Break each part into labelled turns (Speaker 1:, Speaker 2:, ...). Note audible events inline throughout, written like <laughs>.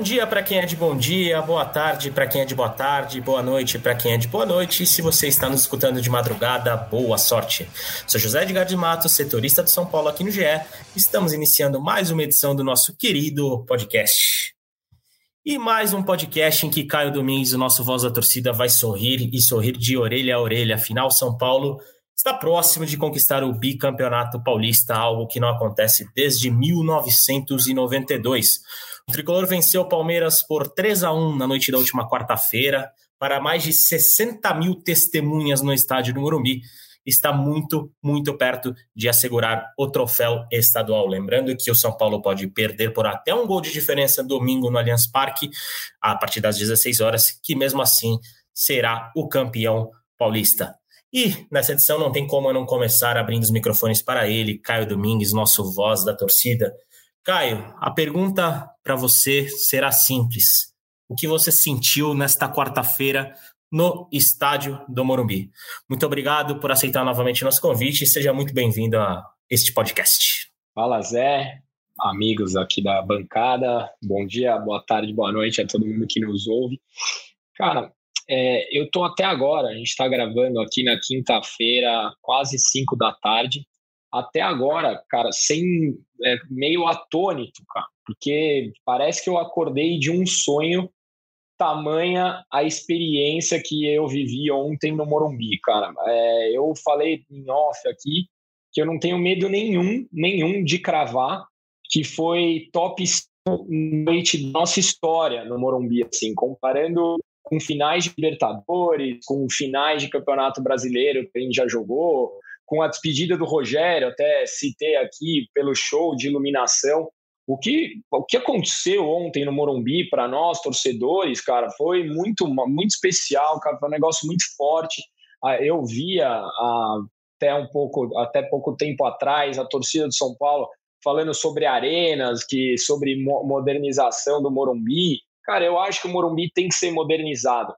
Speaker 1: Bom dia para quem é de bom dia, boa tarde para quem é de boa tarde, boa noite para quem é de boa noite. E se você está nos escutando de madrugada, boa sorte. Sou José Edgar de Matos, setorista de São Paulo aqui no GE. Estamos iniciando mais uma edição do nosso querido podcast. E mais um podcast em que Caio Domingues, o nosso voz da torcida, vai sorrir e sorrir de orelha a orelha. Afinal, São Paulo está próximo de conquistar o bicampeonato paulista, algo que não acontece desde 1992. O tricolor venceu o Palmeiras por 3 a 1 na noite da última quarta-feira, para mais de 60 mil testemunhas no estádio do Morumbi. Está muito, muito perto de assegurar o troféu estadual. Lembrando que o São Paulo pode perder por até um gol de diferença domingo no Allianz Parque, a partir das 16 horas, que mesmo assim será o campeão paulista. E nessa edição não tem como eu não começar abrindo os microfones para ele, Caio Domingues, nosso voz da torcida. Caio, a pergunta para você será simples. O que você sentiu nesta quarta-feira no estádio do Morumbi? Muito obrigado por aceitar novamente nosso convite e seja muito bem-vindo a este podcast.
Speaker 2: Fala, Zé, amigos aqui da bancada. Bom dia, boa tarde, boa noite a todo mundo que nos ouve. Cara, é, eu tô até agora, a gente está gravando aqui na quinta-feira, quase 5 da tarde até agora, cara, sem é, meio atônito, cara, porque parece que eu acordei de um sonho tamanha a experiência que eu vivi ontem no Morumbi, cara. É, eu falei em off aqui que eu não tenho medo nenhum, nenhum de cravar que foi top noite da nossa história no Morumbi, assim, comparando com finais de Libertadores, com finais de Campeonato Brasileiro que a gente já jogou, com a despedida do Rogério, até citei aqui pelo show de iluminação. O que, o que aconteceu ontem no Morumbi para nós, torcedores, cara, foi muito, muito especial, cara, foi um negócio muito forte. Ah, eu via até um pouco, até pouco tempo atrás, a torcida de São Paulo falando sobre arenas, que sobre modernização do Morumbi. Cara, eu acho que o Morumbi tem que ser modernizado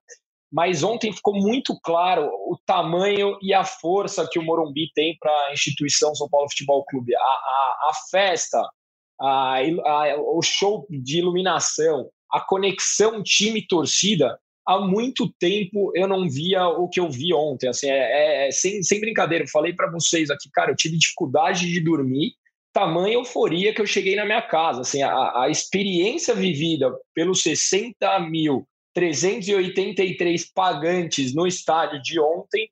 Speaker 2: mas ontem ficou muito claro o tamanho e a força que o Morumbi tem para a instituição São Paulo Futebol Clube. A, a, a festa, a, a, o show de iluminação, a conexão time-torcida, há muito tempo eu não via o que eu vi ontem. Assim, é, é, é sem, sem brincadeira, eu falei para vocês aqui, cara, eu tive dificuldade de dormir, tamanha euforia que eu cheguei na minha casa. Assim, a, a experiência vivida pelos 60 mil 383 pagantes no estádio de ontem,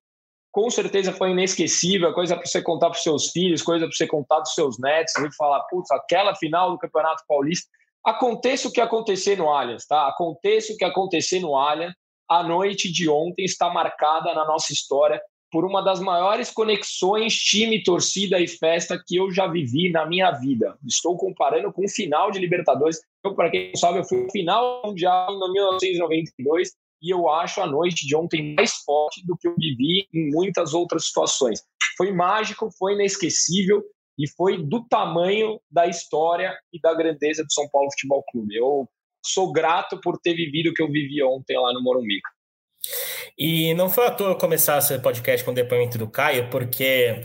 Speaker 2: com certeza foi inesquecível, coisa para você contar para os seus filhos, coisa para você contar para os seus netos, e falar, putz, aquela final do Campeonato Paulista. Aconteça o que acontecer no Allianz, tá? Aconteça o que acontecer no Allianz, a noite de ontem está marcada na nossa história por uma das maiores conexões time, torcida e festa que eu já vivi na minha vida. Estou comparando com o final de Libertadores. Eu, para quem não sabe, eu fui final mundial em 1992 e eu acho a noite de ontem mais forte do que eu vivi em muitas outras situações. Foi mágico, foi inesquecível e foi do tamanho da história e da grandeza do São Paulo Futebol Clube. Eu sou grato por ter vivido o que eu vivi ontem lá no Morumbi.
Speaker 1: E não foi à toa começar esse podcast com o depoimento do Caio, porque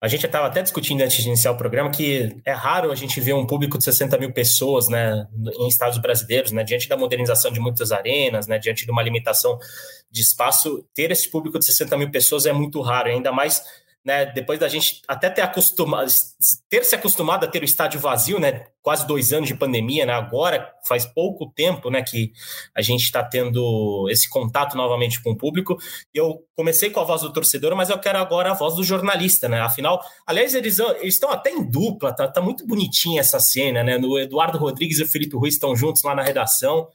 Speaker 1: a gente estava até discutindo antes de iniciar o programa que é raro a gente ver um público de 60 mil pessoas né, em estados brasileiros, né, diante da modernização de muitas arenas, né, diante de uma limitação de espaço, ter esse público de 60 mil pessoas é muito raro, ainda mais né, depois da gente até ter acostumado, ter se acostumado a ter o estádio vazio, né, quase dois anos de pandemia, né, agora faz pouco tempo, né, que a gente está tendo esse contato novamente com o público. Eu comecei com a voz do torcedor, mas eu quero agora a voz do jornalista, né, afinal, aliás, eles, eles estão até em dupla, tá, tá muito bonitinha essa cena, né, o Eduardo Rodrigues e o Felipe Ruiz estão juntos lá na redação,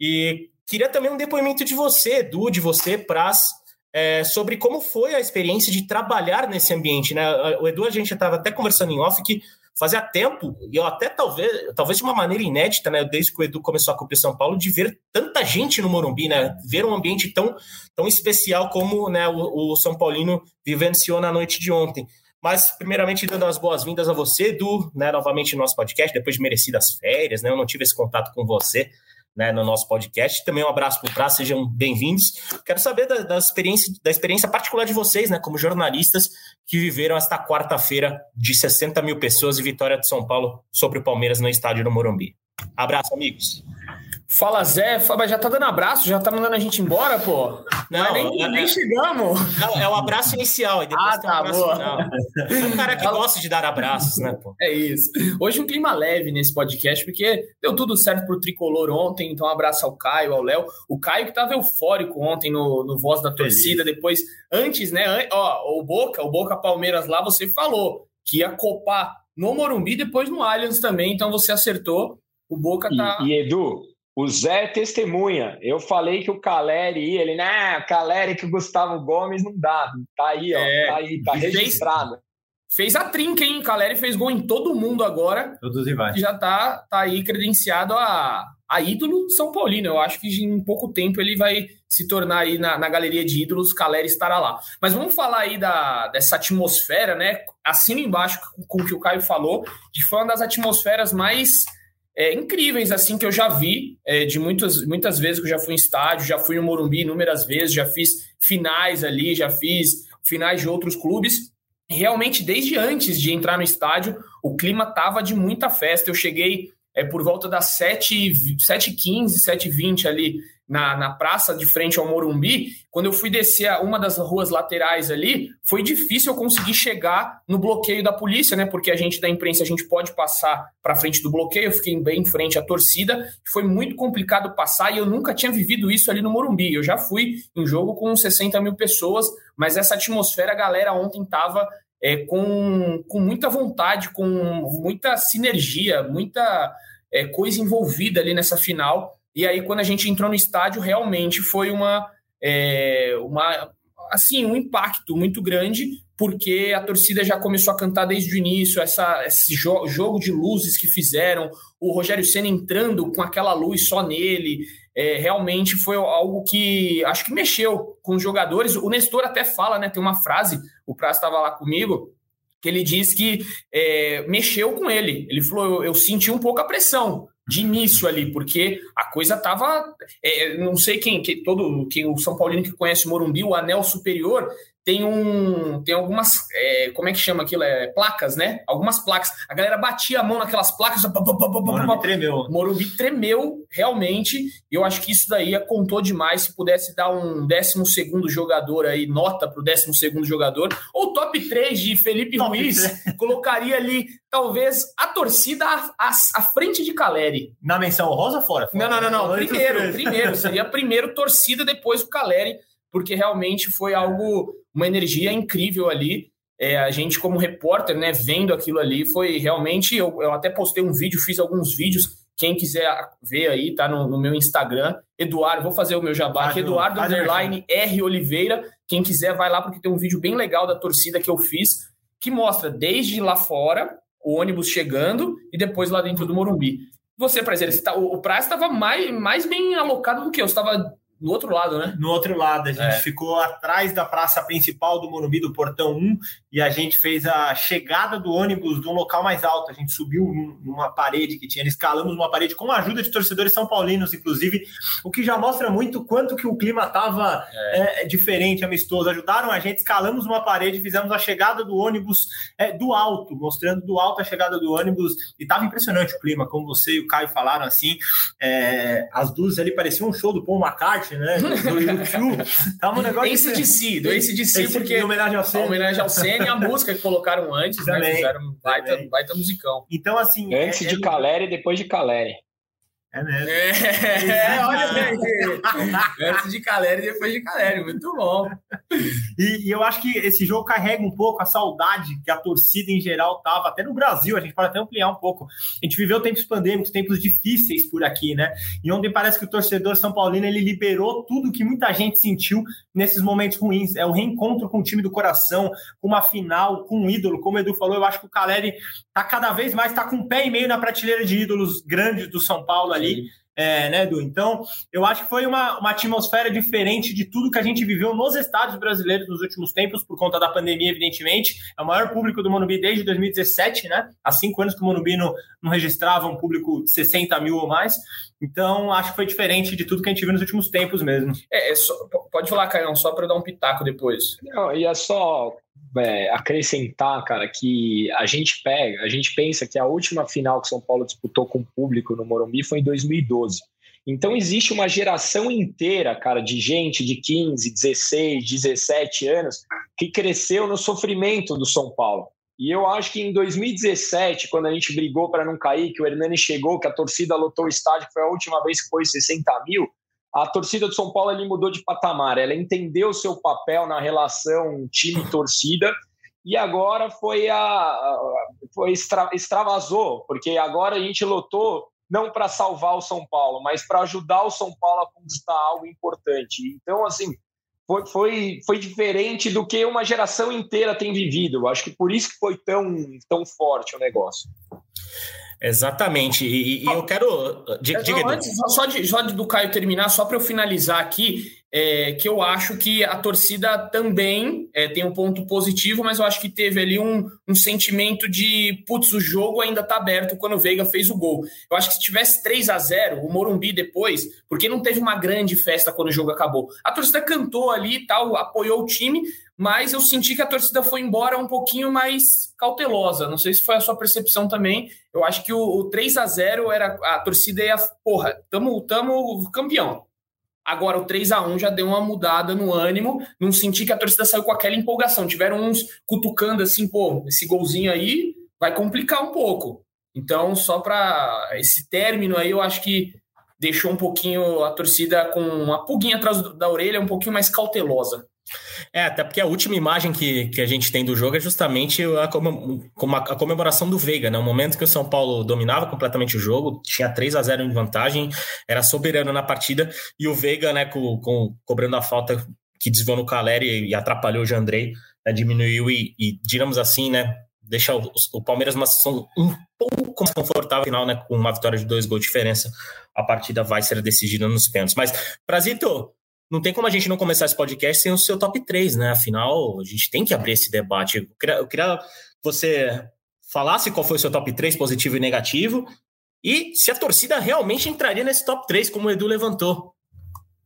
Speaker 1: e queria também um depoimento de você, Edu, de você, Praz, é, sobre como foi a experiência de trabalhar nesse ambiente. Né? O Edu, a gente estava até conversando em off que fazia tempo, e eu até talvez, talvez de uma maneira inédita, né, desde que o Edu começou a cobrir São Paulo, de ver tanta gente no Morumbi, né, ver um ambiente tão, tão especial como né, o, o São Paulino vivenciou na noite de ontem. Mas, primeiramente, dando as boas-vindas a você, Edu, né, novamente no nosso podcast, depois de merecidas férias, né, eu não tive esse contato com você, né, no nosso podcast. Também um abraço para o sejam bem-vindos. Quero saber da, da, experiência, da experiência particular de vocês, né, como jornalistas que viveram esta quarta-feira de 60 mil pessoas e vitória de São Paulo sobre o Palmeiras no estádio do Morumbi. Abraço, amigos.
Speaker 3: Fala Zé, mas já tá dando abraço, já tá mandando a gente embora, pô.
Speaker 4: Não, nem, é, nem chegamos. É, é o abraço inicial, e depois ah, tem tá, um abraço final. É um cara que gosta de dar abraços, né, pô?
Speaker 3: É isso. Hoje um clima leve nesse podcast, porque deu tudo certo pro Tricolor ontem, então um abraço ao Caio, ao Léo. O Caio que tava eufórico ontem no, no Voz da Torcida, depois, antes, né, ó, o Boca, o Boca Palmeiras lá, você falou que ia copar no Morumbi, depois no Allianz também, então você acertou. O Boca tá...
Speaker 2: E, e Edu, o Zé é testemunha. Eu falei que o Caleri ia, ele, né, Caleri que o Gustavo Gomes não dá. Tá aí, ó. É, tá aí, tá registrado.
Speaker 3: Fez, fez, a trinca, hein? Caleri fez gol em todo mundo agora.
Speaker 4: Todos os rivais.
Speaker 3: Já tá, tá aí credenciado a, a ídolo São Paulino. Eu acho que em pouco tempo ele vai se tornar aí na, na galeria de ídolos, Caleri estará lá. Mas vamos falar aí da, dessa atmosfera, né? Assino embaixo com o que o Caio falou, que foi uma das atmosferas mais é, incríveis assim que eu já vi, é, de muitas, muitas vezes que eu já fui em estádio, já fui no Morumbi inúmeras vezes, já fiz finais ali, já fiz finais de outros clubes. Realmente, desde antes de entrar no estádio, o clima tava de muita festa. Eu cheguei é, por volta das 7h15, 7h20 ali na, na praça de frente ao Morumbi, quando eu fui descer uma das ruas laterais ali, foi difícil eu conseguir chegar no bloqueio da polícia, né? Porque a gente da imprensa a gente pode passar para frente do bloqueio, eu fiquei bem em frente à torcida, foi muito complicado passar e eu nunca tinha vivido isso ali no Morumbi. Eu já fui em jogo com 60 mil pessoas, mas essa atmosfera, a galera ontem tava é, com, com muita vontade, com muita sinergia, muita é, coisa envolvida ali nessa final. E aí, quando a gente entrou no estádio, realmente foi uma, é, uma assim, um impacto muito grande, porque a torcida já começou a cantar desde o início, essa, esse jo jogo de luzes que fizeram, o Rogério Senna entrando com aquela luz só nele, é, realmente foi algo que acho que mexeu com os jogadores. O Nestor até fala, né? Tem uma frase, o Praz estava lá comigo, que ele diz que é, mexeu com ele. Ele falou: eu, eu senti um pouco a pressão de início ali, porque a coisa tava. É, não sei quem, que, todo quem o São Paulino que conhece o Morumbi, o anel superior, tem um tem algumas é, como é que chama aquilo? É placas né? Algumas placas. A galera batia a mão naquelas placas
Speaker 4: Morumbi tremeu.
Speaker 3: Morumbi tremeu realmente. Eu acho que isso daí contou demais. Se pudesse dar um décimo segundo jogador aí nota para o décimo segundo jogador. Ou top 3 de Felipe top Ruiz 3. <laughs> colocaria ali talvez a torcida à, à, frente de Caleri.
Speaker 4: Na menção rosa fora,
Speaker 3: fora. não não não não. Primeiro primeiro. Seria primeiro torcida depois o Caleri porque realmente foi algo, uma energia incrível ali. É, a gente, como repórter, né, vendo aquilo ali, foi realmente. Eu, eu até postei um vídeo, fiz alguns vídeos. Quem quiser ver aí, tá no, no meu Instagram. Eduardo, vou fazer o meu jabá aqui, Eduardo Underline R Oliveira. Quem quiser, vai lá, porque tem um vídeo bem legal da torcida que eu fiz, que mostra desde lá fora, o ônibus chegando e depois lá dentro do Morumbi. Você, prazer, tá, o, o Praça estava mais, mais bem alocado do que eu. Estava no outro lado, né?
Speaker 4: No outro lado, a gente é. ficou atrás da praça principal do Morumbi, do Portão 1, e a gente fez a chegada do ônibus de um local mais alto. A gente subiu numa parede que tinha, escalamos uma parede com a ajuda de torcedores são paulinos, inclusive, o que já mostra muito quanto que o clima estava é. é, diferente, amistoso. Ajudaram a gente, escalamos uma parede, fizemos a chegada do ônibus é, do alto, mostrando do alto a chegada do ônibus, e estava impressionante o clima, como você e o Caio falaram, assim, é, as luzes ali pareciam um show do Paul McCartney, né? Do YouTube. <laughs>
Speaker 3: Tava um negócio. Ace de si, do Ace de si, porque. Em
Speaker 4: homenagem ao Senna.
Speaker 3: homenagem ao Senna e a música que colocaram antes, né? também, né? Fizeram um baita, baita musicão.
Speaker 4: Então, assim.
Speaker 2: Antes é, de é... Caleri e depois de Caleri.
Speaker 3: É mesmo. É, é olha bem. <laughs> Antes de Caleri depois de Caleri. Muito bom.
Speaker 4: E, e, eu acho que esse jogo carrega um pouco a saudade que a torcida em geral tava, até no Brasil, a gente pode até ampliar um pouco. A gente viveu tempos pandêmicos, tempos difíceis por aqui, né? E onde parece que o torcedor São Paulino ele liberou tudo que muita gente sentiu nesses momentos ruins. É o reencontro com o time do coração, com uma final, com um ídolo. Como o Edu falou, eu acho que o Caleri tá cada vez mais, tá com um pé e meio na prateleira de ídolos grandes do São Paulo ali ali. É, né, Edu? Então, eu acho que foi uma, uma atmosfera diferente de tudo que a gente viveu nos estádios brasileiros nos últimos tempos, por conta da pandemia, evidentemente. É o maior público do Monumbi desde 2017, né? Há cinco anos que o Monumbi não, não registrava um público de 60 mil ou mais. Então, acho que foi diferente de tudo que a gente viu nos últimos tempos mesmo.
Speaker 3: É, é só, pode falar, Caio, só para dar um pitaco depois.
Speaker 2: Não, e é só é, acrescentar, cara, que a gente pega, a gente pensa que a última final que São Paulo disputou com o público no Morumbi foi em 2012. Então existe uma geração inteira, cara, de gente de 15, 16, 17 anos que cresceu no sofrimento do São Paulo. E eu acho que em 2017, quando a gente brigou para não cair, que o Hernani chegou, que a torcida lotou o estádio, foi a última vez que foi 60 mil, a torcida do São Paulo ele mudou de patamar. Ela entendeu o seu papel na relação time-torcida e agora foi a foi extra, extravasou, porque agora a gente lotou não para salvar o São Paulo, mas para ajudar o São Paulo a conquistar algo importante. Então, assim, foi, foi, foi diferente do que uma geração inteira tem vivido. Acho que por isso que foi tão, tão forte o negócio.
Speaker 1: Exatamente. E, e eu quero.
Speaker 3: Diga, diga, antes, só, de, só do Caio terminar, só para eu finalizar aqui, é, que eu acho que a torcida também é, tem um ponto positivo, mas eu acho que teve ali um, um sentimento de putz, o jogo ainda está aberto quando o Veiga fez o gol. Eu acho que se tivesse 3 a 0 o Morumbi depois, porque não teve uma grande festa quando o jogo acabou. A torcida cantou ali e tal, apoiou o time, mas eu senti que a torcida foi embora um pouquinho mais cautelosa. Não sei se foi a sua percepção também. Eu acho que o, o 3 a 0 era a torcida ia, porra, tamo, tamo campeão Agora o 3 a 1 já deu uma mudada no ânimo, não senti que a torcida saiu com aquela empolgação. Tiveram uns cutucando assim, pô, esse golzinho aí vai complicar um pouco. Então, só para esse término aí, eu acho que deixou um pouquinho a torcida com uma pulguinha atrás da orelha, um pouquinho mais cautelosa.
Speaker 1: É, até porque a última imagem que, que a gente tem do jogo é justamente a, comemoração do Veiga, né? O momento que o São Paulo dominava completamente o jogo, tinha 3 a 0 em vantagem, era soberano na partida, e o Veiga, né, com, com cobrando a falta que desviou no Caleri e atrapalhou o Jandrei, né, diminuiu e, e, digamos assim, né, deixa o, o Palmeiras numa situação um pouco mais confortável final, né, com uma vitória de dois gols de diferença, a partida vai ser decidida nos pênaltis. Mas, Prazito, não tem como a gente não começar esse podcast sem o seu top 3, né? Afinal, a gente tem que abrir esse debate. Eu queria, eu queria que você falasse qual foi o seu top 3, positivo e negativo, e se a torcida realmente entraria nesse top 3, como o Edu levantou.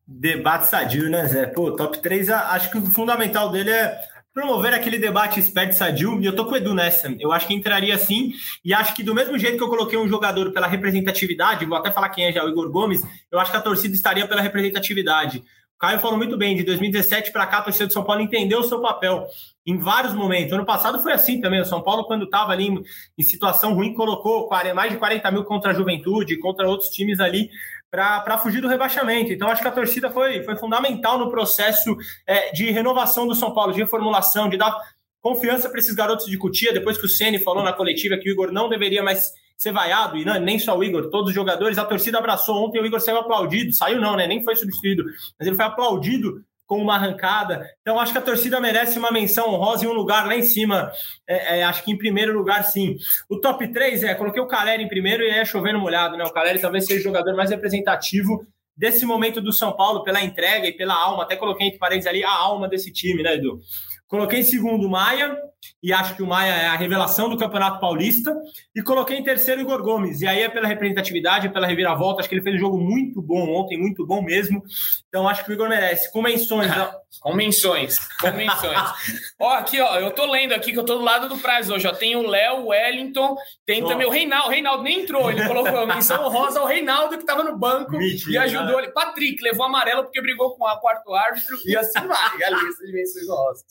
Speaker 4: Debate sadio, né, Zé? Pô, top 3, acho que o fundamental dele é promover aquele debate esperto sadio, e eu tô com o Edu nessa. Eu acho que entraria sim, e acho que do mesmo jeito que eu coloquei um jogador pela representatividade, vou até falar quem é já, o Igor Gomes, eu acho que a torcida estaria pela representatividade. Caio falou muito bem, de 2017 para cá, a torcida de São Paulo entendeu o seu papel em vários momentos. Ano passado foi assim também. O São Paulo, quando estava ali em, em, situação ruim, colocou mais de 40 mil contra a juventude, contra outros times ali, para fugir do rebaixamento. Então, acho que a torcida foi, foi fundamental no processo é, de renovação do São Paulo, de reformulação, de dar confiança para esses garotos de Cutia. Depois que o Ceni falou na coletiva que o Igor não deveria mais ser vaiado, e não, nem só o Igor, todos os jogadores, a torcida abraçou. Ontem o Igor saiu aplaudido, saiu não, né? Nem foi substituído, mas ele foi aplaudido com uma arrancada. Então, acho que a torcida merece uma menção honrosa e um lugar lá em cima. É, é, acho que em primeiro lugar, sim. O top 3 é, coloquei o Caleri em primeiro e é chovendo molhado, né? O Caleri talvez seja o jogador mais representativo desse momento do São Paulo, pela entrega e pela alma. Até coloquei entre parênteses ali a alma desse time, né, Edu? Coloquei em segundo o Maia, e acho que o Maia é a revelação do Campeonato Paulista. E coloquei em terceiro o Igor Gomes. E aí é pela representatividade, é pela reviravolta. Acho que ele fez um jogo muito bom ontem, muito bom mesmo. Então acho que o Igor merece. Com menções. <laughs>
Speaker 3: com menções. Com menções. <laughs> ó, aqui, ó, eu tô lendo aqui que eu tô do lado do Praz hoje. Ó, tem o Léo, o Wellington, tem oh. também o Reinaldo. O Reinaldo nem entrou. Ele colocou a menção rosa ao Reinaldo que tava no banco Mentira, e ajudou ele. Patrick levou amarelo porque brigou com o quarto árbitro. E assim vai. A lista de menções rosas.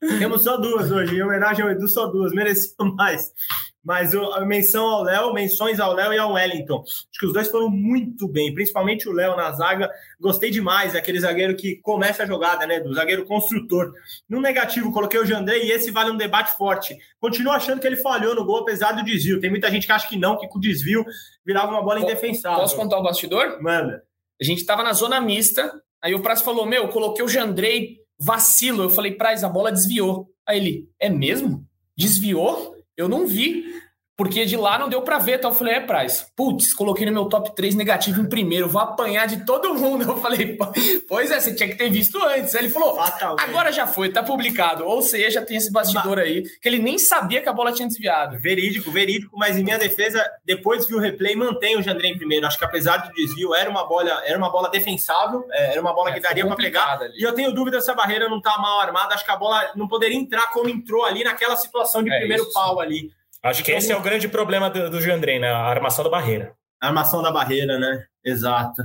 Speaker 4: Temos só duas hoje, em homenagem ao Edu, só duas, mereceu mais. Mas a menção ao Léo, menções ao Léo e ao Wellington. Acho que os dois foram muito bem, principalmente o Léo na zaga. Gostei demais, aquele zagueiro que começa a jogada, né? Do zagueiro construtor. No negativo, coloquei o Jandrei e esse vale um debate forte. Continuo achando que ele falhou no gol, apesar do desvio. Tem muita gente que acha que não, que com o desvio virava uma bola indefensável.
Speaker 3: Posso contar o bastidor?
Speaker 4: Manda.
Speaker 3: A gente tava na zona mista, aí o Prazo falou: Meu, coloquei o Jandrei vacilo. Eu falei, Praz, a bola desviou. Aí ele, é mesmo? Desviou? Eu não vi porque de lá não deu para ver. Então eu falei, é, Praz, putz, coloquei no meu top 3 negativo em primeiro, vou apanhar de todo mundo. <laughs> Eu falei, pois é, você tinha que ter visto antes. Aí ele falou, Fatalmente. agora já foi, tá publicado. Ou seja, tem esse bastidor aí, que ele nem sabia que a bola tinha desviado.
Speaker 4: Verídico, verídico, mas em minha defesa, depois vi o replay, mantém o Jandré em primeiro. Acho que apesar do desvio, era uma bola, era uma bola defensável, é, era uma bola é, que daria para pegar. Ali. E eu tenho dúvida se a barreira não tá mal armada, acho que a bola não poderia entrar como entrou ali naquela situação de é primeiro isso. pau ali.
Speaker 1: Acho que esse é o grande problema do, do Jandrei, né? A armação da barreira.
Speaker 4: armação da barreira, né? Exato.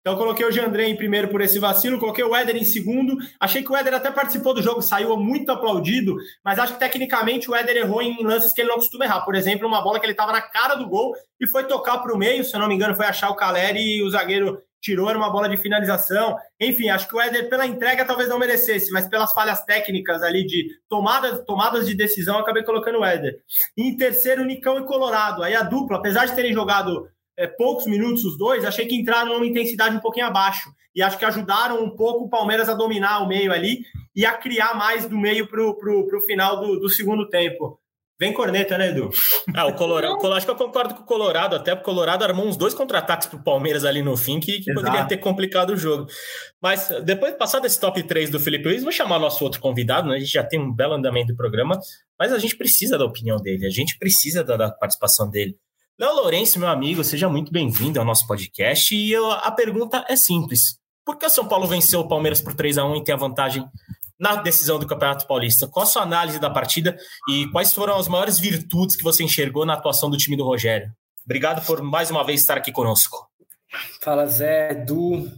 Speaker 4: Então coloquei o Jandré em primeiro por esse vacilo, coloquei o Éder em segundo. Achei que o Éder até participou do jogo, saiu muito aplaudido, mas acho que tecnicamente o Éder errou em lances que ele não costuma errar. Por exemplo, uma bola que ele estava na cara do gol e foi tocar para o meio, se eu não me engano, foi achar o Caleri e o zagueiro tirou, era uma bola de finalização. Enfim, acho que o Éder, pela entrega, talvez não merecesse, mas pelas falhas técnicas ali de tomadas, tomadas de decisão, acabei colocando o Éder. Em terceiro, Nicão e Colorado. Aí a dupla, apesar de terem jogado é, poucos minutos os dois, achei que entraram numa intensidade um pouquinho abaixo. E acho que ajudaram um pouco o Palmeiras a dominar o meio ali e a criar mais do meio para o final do, do segundo tempo. Vem corneta, né, Edu?
Speaker 1: Ah, o Colorado, acho que eu concordo com o Colorado, até porque o Colorado armou uns dois contra-ataques para o Palmeiras ali no fim que, que poderia ter complicado o jogo. Mas depois de passar desse top 3 do Felipe Luiz, vou chamar nosso outro convidado, né? A gente já tem um belo andamento do programa, mas a gente precisa da opinião dele, a gente precisa da, da participação dele. Léo Lourenço, meu amigo, seja muito bem-vindo ao nosso podcast. E eu, a pergunta é simples: por que o São Paulo venceu o Palmeiras por 3 a 1 e tem a vantagem na decisão do Campeonato Paulista? Qual a sua análise da partida e quais foram as maiores virtudes que você enxergou na atuação do time do Rogério? Obrigado por mais uma vez estar aqui conosco.
Speaker 5: Fala Zé, Edu,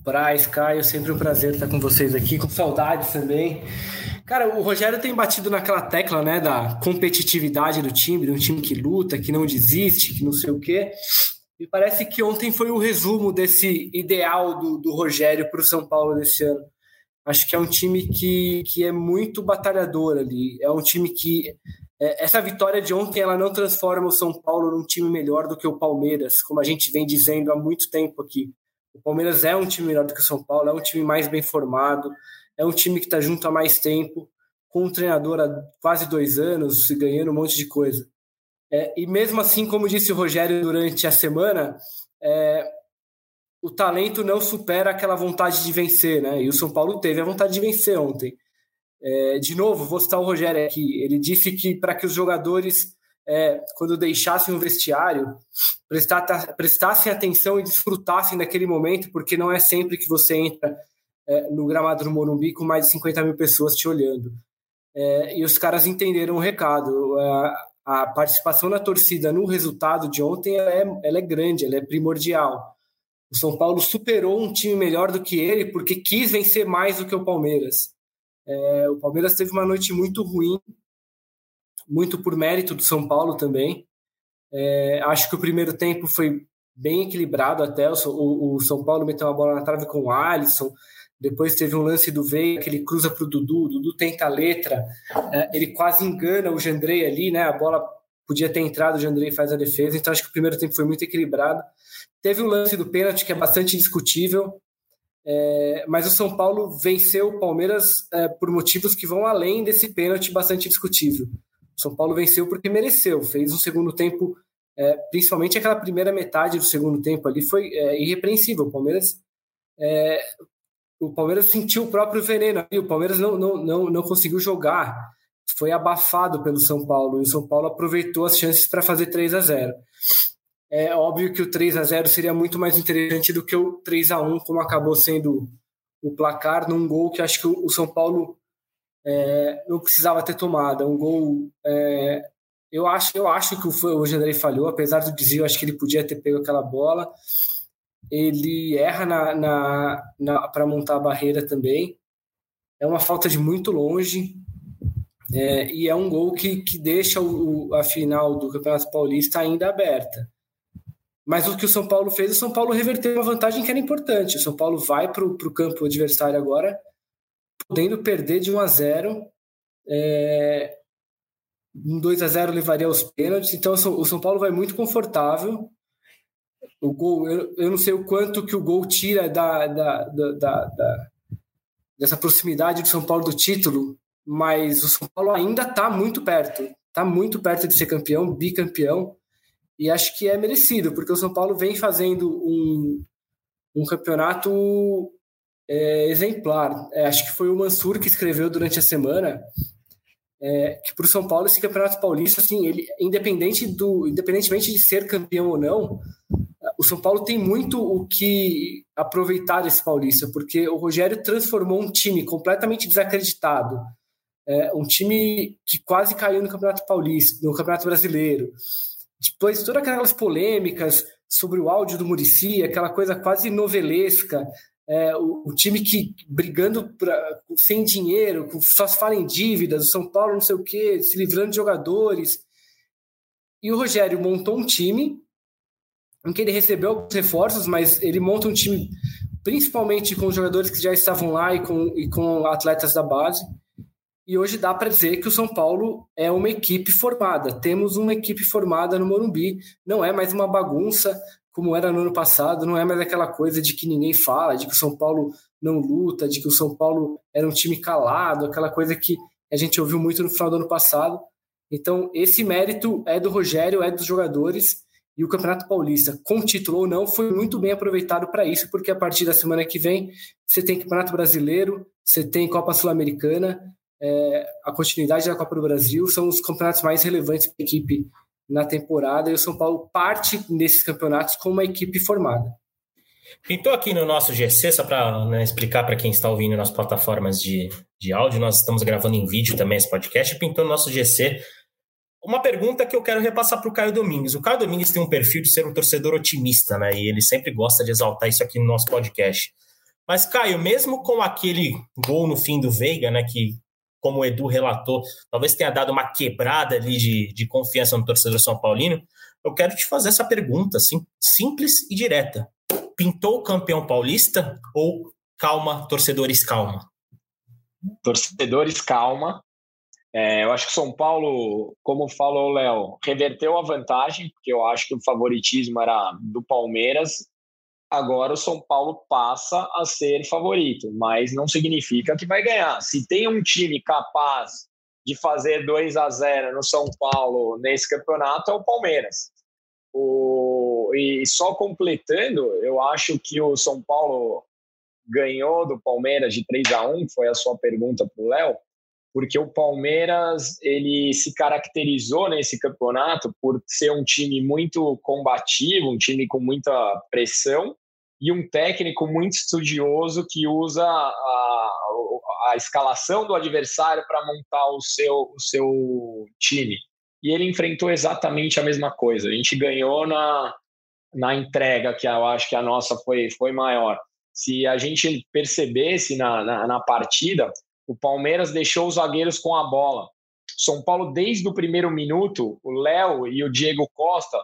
Speaker 5: Braz, Caio, sempre um prazer estar com vocês aqui, com saudades também. Cara, o Rogério tem batido naquela tecla, né, da competitividade do time, de um time que luta, que não desiste, que não sei o quê. E parece que ontem foi o resumo desse ideal do, do Rogério para o São Paulo desse ano. Acho que é um time que, que é muito batalhador ali. É um time que. É, essa vitória de ontem ela não transforma o São Paulo num time melhor do que o Palmeiras, como a gente vem dizendo há muito tempo aqui. O Palmeiras é um time melhor do que o São Paulo, é um time mais bem formado, é um time que está junto há mais tempo, com um treinador há quase dois anos, ganhando um monte de coisa. É, e mesmo assim, como disse o Rogério durante a semana, é, o talento não supera aquela vontade de vencer, né? E o São Paulo teve a vontade de vencer ontem. É, de novo, vou citar o Rogério aqui. Ele disse que para que os jogadores, é, quando deixassem o vestiário, prestassem atenção e desfrutassem daquele momento, porque não é sempre que você entra é, no gramado do Morumbi com mais de 50 mil pessoas te olhando. É, e os caras entenderam o recado. É, a participação da torcida no resultado de ontem ela é, ela é grande, ela é primordial. O São Paulo superou um time melhor do que ele porque quis vencer mais do que o Palmeiras. É, o Palmeiras teve uma noite muito ruim, muito por mérito do São Paulo também. É, acho que o primeiro tempo foi bem equilibrado até. O, o, São Paulo meteu uma bola na trave com o Alisson, depois teve um lance do Veiga que ele cruza para o Dudu, o Dudu tenta a letra, é, ele quase engana o Jandrei ali, né? A bola podia ter entrado, o Jandrei faz a defesa, então acho que o primeiro tempo foi muito equilibrado. Teve o lance do pênalti que é bastante discutível, é, mas o São Paulo venceu o Palmeiras é, por motivos que vão além desse pênalti bastante discutível. O São Paulo venceu porque mereceu, fez um segundo tempo, é, principalmente aquela primeira metade do segundo tempo ali, foi é, irrepreensível. O Palmeiras é, o Palmeiras sentiu o próprio veneno. O Palmeiras não, não, não, não conseguiu jogar. Foi abafado pelo São Paulo. E o São Paulo aproveitou as chances para fazer 3 a 0 É óbvio que o 3 a 0 seria muito mais interessante do que o 3 a 1 como acabou sendo o placar, num gol que acho que o São Paulo é, não precisava ter tomado. Um gol. É, eu, acho, eu acho que o, o Jandrei falhou, apesar do desvio, acho que ele podia ter pego aquela bola ele erra na, na, na para montar a barreira também. É uma falta de muito longe. É, e é um gol que, que deixa o, a final do Campeonato Paulista ainda aberta. Mas o que o São Paulo fez, o São Paulo reverteu uma vantagem que era importante. O São Paulo vai para o campo adversário agora, podendo perder de 1 a 0. É, um 2 a 0 levaria aos pênaltis. Então o São Paulo vai muito confortável o gol, eu, eu não sei o quanto que o gol tira da, da, da, da dessa proximidade do São Paulo do título, mas o São Paulo ainda está muito perto, está muito perto de ser campeão, bicampeão, e acho que é merecido, porque o São Paulo vem fazendo um, um campeonato é, exemplar. É, acho que foi o Mansur que escreveu durante a semana é, que para o São Paulo esse campeonato paulista, assim, ele independente do, independentemente de ser campeão ou não, o São Paulo tem muito o que aproveitar desse Paulista, porque o Rogério transformou um time completamente desacreditado, é, um time que quase caiu no Campeonato Paulista, no Campeonato Brasileiro. Depois, todas aquelas polêmicas sobre o áudio do Murici, aquela coisa quase novelesca, é, o, o, time que brigando pra, sem dinheiro, só se fala em dívidas, o São Paulo não sei o quê, se livrando de jogadores. E o Rogério montou um time em que ele recebeu alguns reforços, mas ele monta um time principalmente com jogadores que já estavam lá e com, e com atletas da base. E hoje dá para dizer que o São Paulo é uma equipe formada. Temos uma equipe formada no Morumbi. Não é mais uma bagunça como era no ano passado. Não é mais aquela coisa de que ninguém fala, de que o São Paulo não luta, de que o São Paulo era um time calado, aquela coisa que a gente ouviu muito no final do ano passado. Então, esse mérito é do Rogério, é dos jogadores. E o Campeonato Paulista, com título ou não, foi muito bem aproveitado para isso, porque a partir da semana que vem você tem Campeonato Brasileiro, você tem Copa Sul-Americana, é, a continuidade da Copa do Brasil são os campeonatos mais relevantes para a equipe na temporada e o São Paulo parte nesses campeonatos com uma equipe formada.
Speaker 1: Pintou aqui no nosso GC, só para né, explicar para quem está ouvindo nas plataformas de, de áudio, nós estamos gravando em vídeo também esse podcast, pintou no nosso GC uma pergunta que eu quero repassar para o Caio Domingues. O Caio Domingues tem um perfil de ser um torcedor otimista, né? E ele sempre gosta de exaltar isso aqui no nosso podcast. Mas, Caio, mesmo com aquele gol no fim do Veiga, né? Que, como o Edu relatou, talvez tenha dado uma quebrada ali de, de confiança no torcedor São Paulino, eu quero te fazer essa pergunta, assim, simples e direta. Pintou o campeão paulista ou calma, torcedores, calma?
Speaker 2: Torcedores, calma. É, eu acho que São Paulo, como falou o Léo, reverteu a vantagem, porque eu acho que o favoritismo era do Palmeiras. Agora o São Paulo passa a ser favorito, mas não significa que vai ganhar. Se tem um time capaz de fazer 2 a 0 no São Paulo nesse campeonato, é o Palmeiras. O, e só completando, eu acho que o São Paulo ganhou do Palmeiras de 3 a 1 foi a sua pergunta para o Léo porque o Palmeiras ele se caracterizou nesse campeonato por ser um time muito combativo, um time com muita pressão e um técnico muito estudioso que usa a, a escalação do adversário para montar o seu, o seu time. E ele enfrentou exatamente a mesma coisa. A gente ganhou na, na entrega, que eu acho que a nossa foi, foi maior. Se a gente percebesse na, na, na partida, o Palmeiras deixou os zagueiros com a bola. São Paulo, desde o primeiro minuto, o Léo e o Diego Costa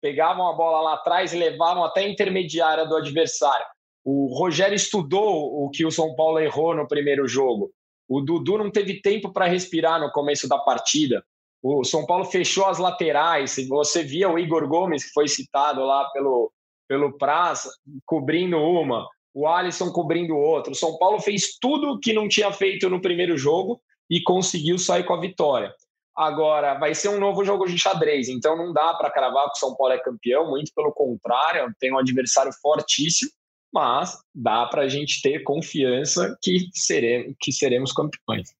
Speaker 2: pegavam a bola lá atrás e levavam até a intermediária do adversário. O Rogério estudou o que o São Paulo errou no primeiro jogo. O Dudu não teve tempo para respirar no começo da partida. O São Paulo fechou as laterais. Você via o Igor Gomes, que foi citado lá pelo, pelo Praça, cobrindo uma o Alisson cobrindo o outro. O São Paulo fez tudo que não tinha feito no primeiro jogo e conseguiu sair com a vitória. Agora, vai ser um novo jogo de xadrez, então não dá para cravar que o São Paulo é campeão, muito pelo contrário, tem um adversário fortíssimo, mas dá para a gente ter confiança que seremos, que seremos campeões.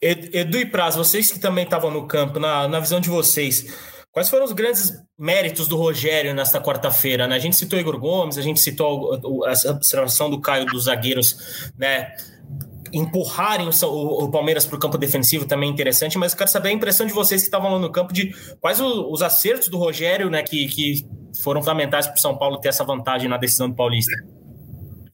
Speaker 1: Edu e Praz, vocês que também estavam no campo, na, na visão de vocês, Quais foram os grandes méritos do Rogério nesta quarta-feira? Né? A gente citou Igor Gomes, a gente citou a observação do Caio dos zagueiros, né? Empurrarem o, o Palmeiras para o campo defensivo também é interessante, mas eu quero saber a impressão de vocês que estavam lá no campo de quais os, os acertos do Rogério, né, que, que foram fundamentais para o São Paulo ter essa vantagem na decisão do Paulista.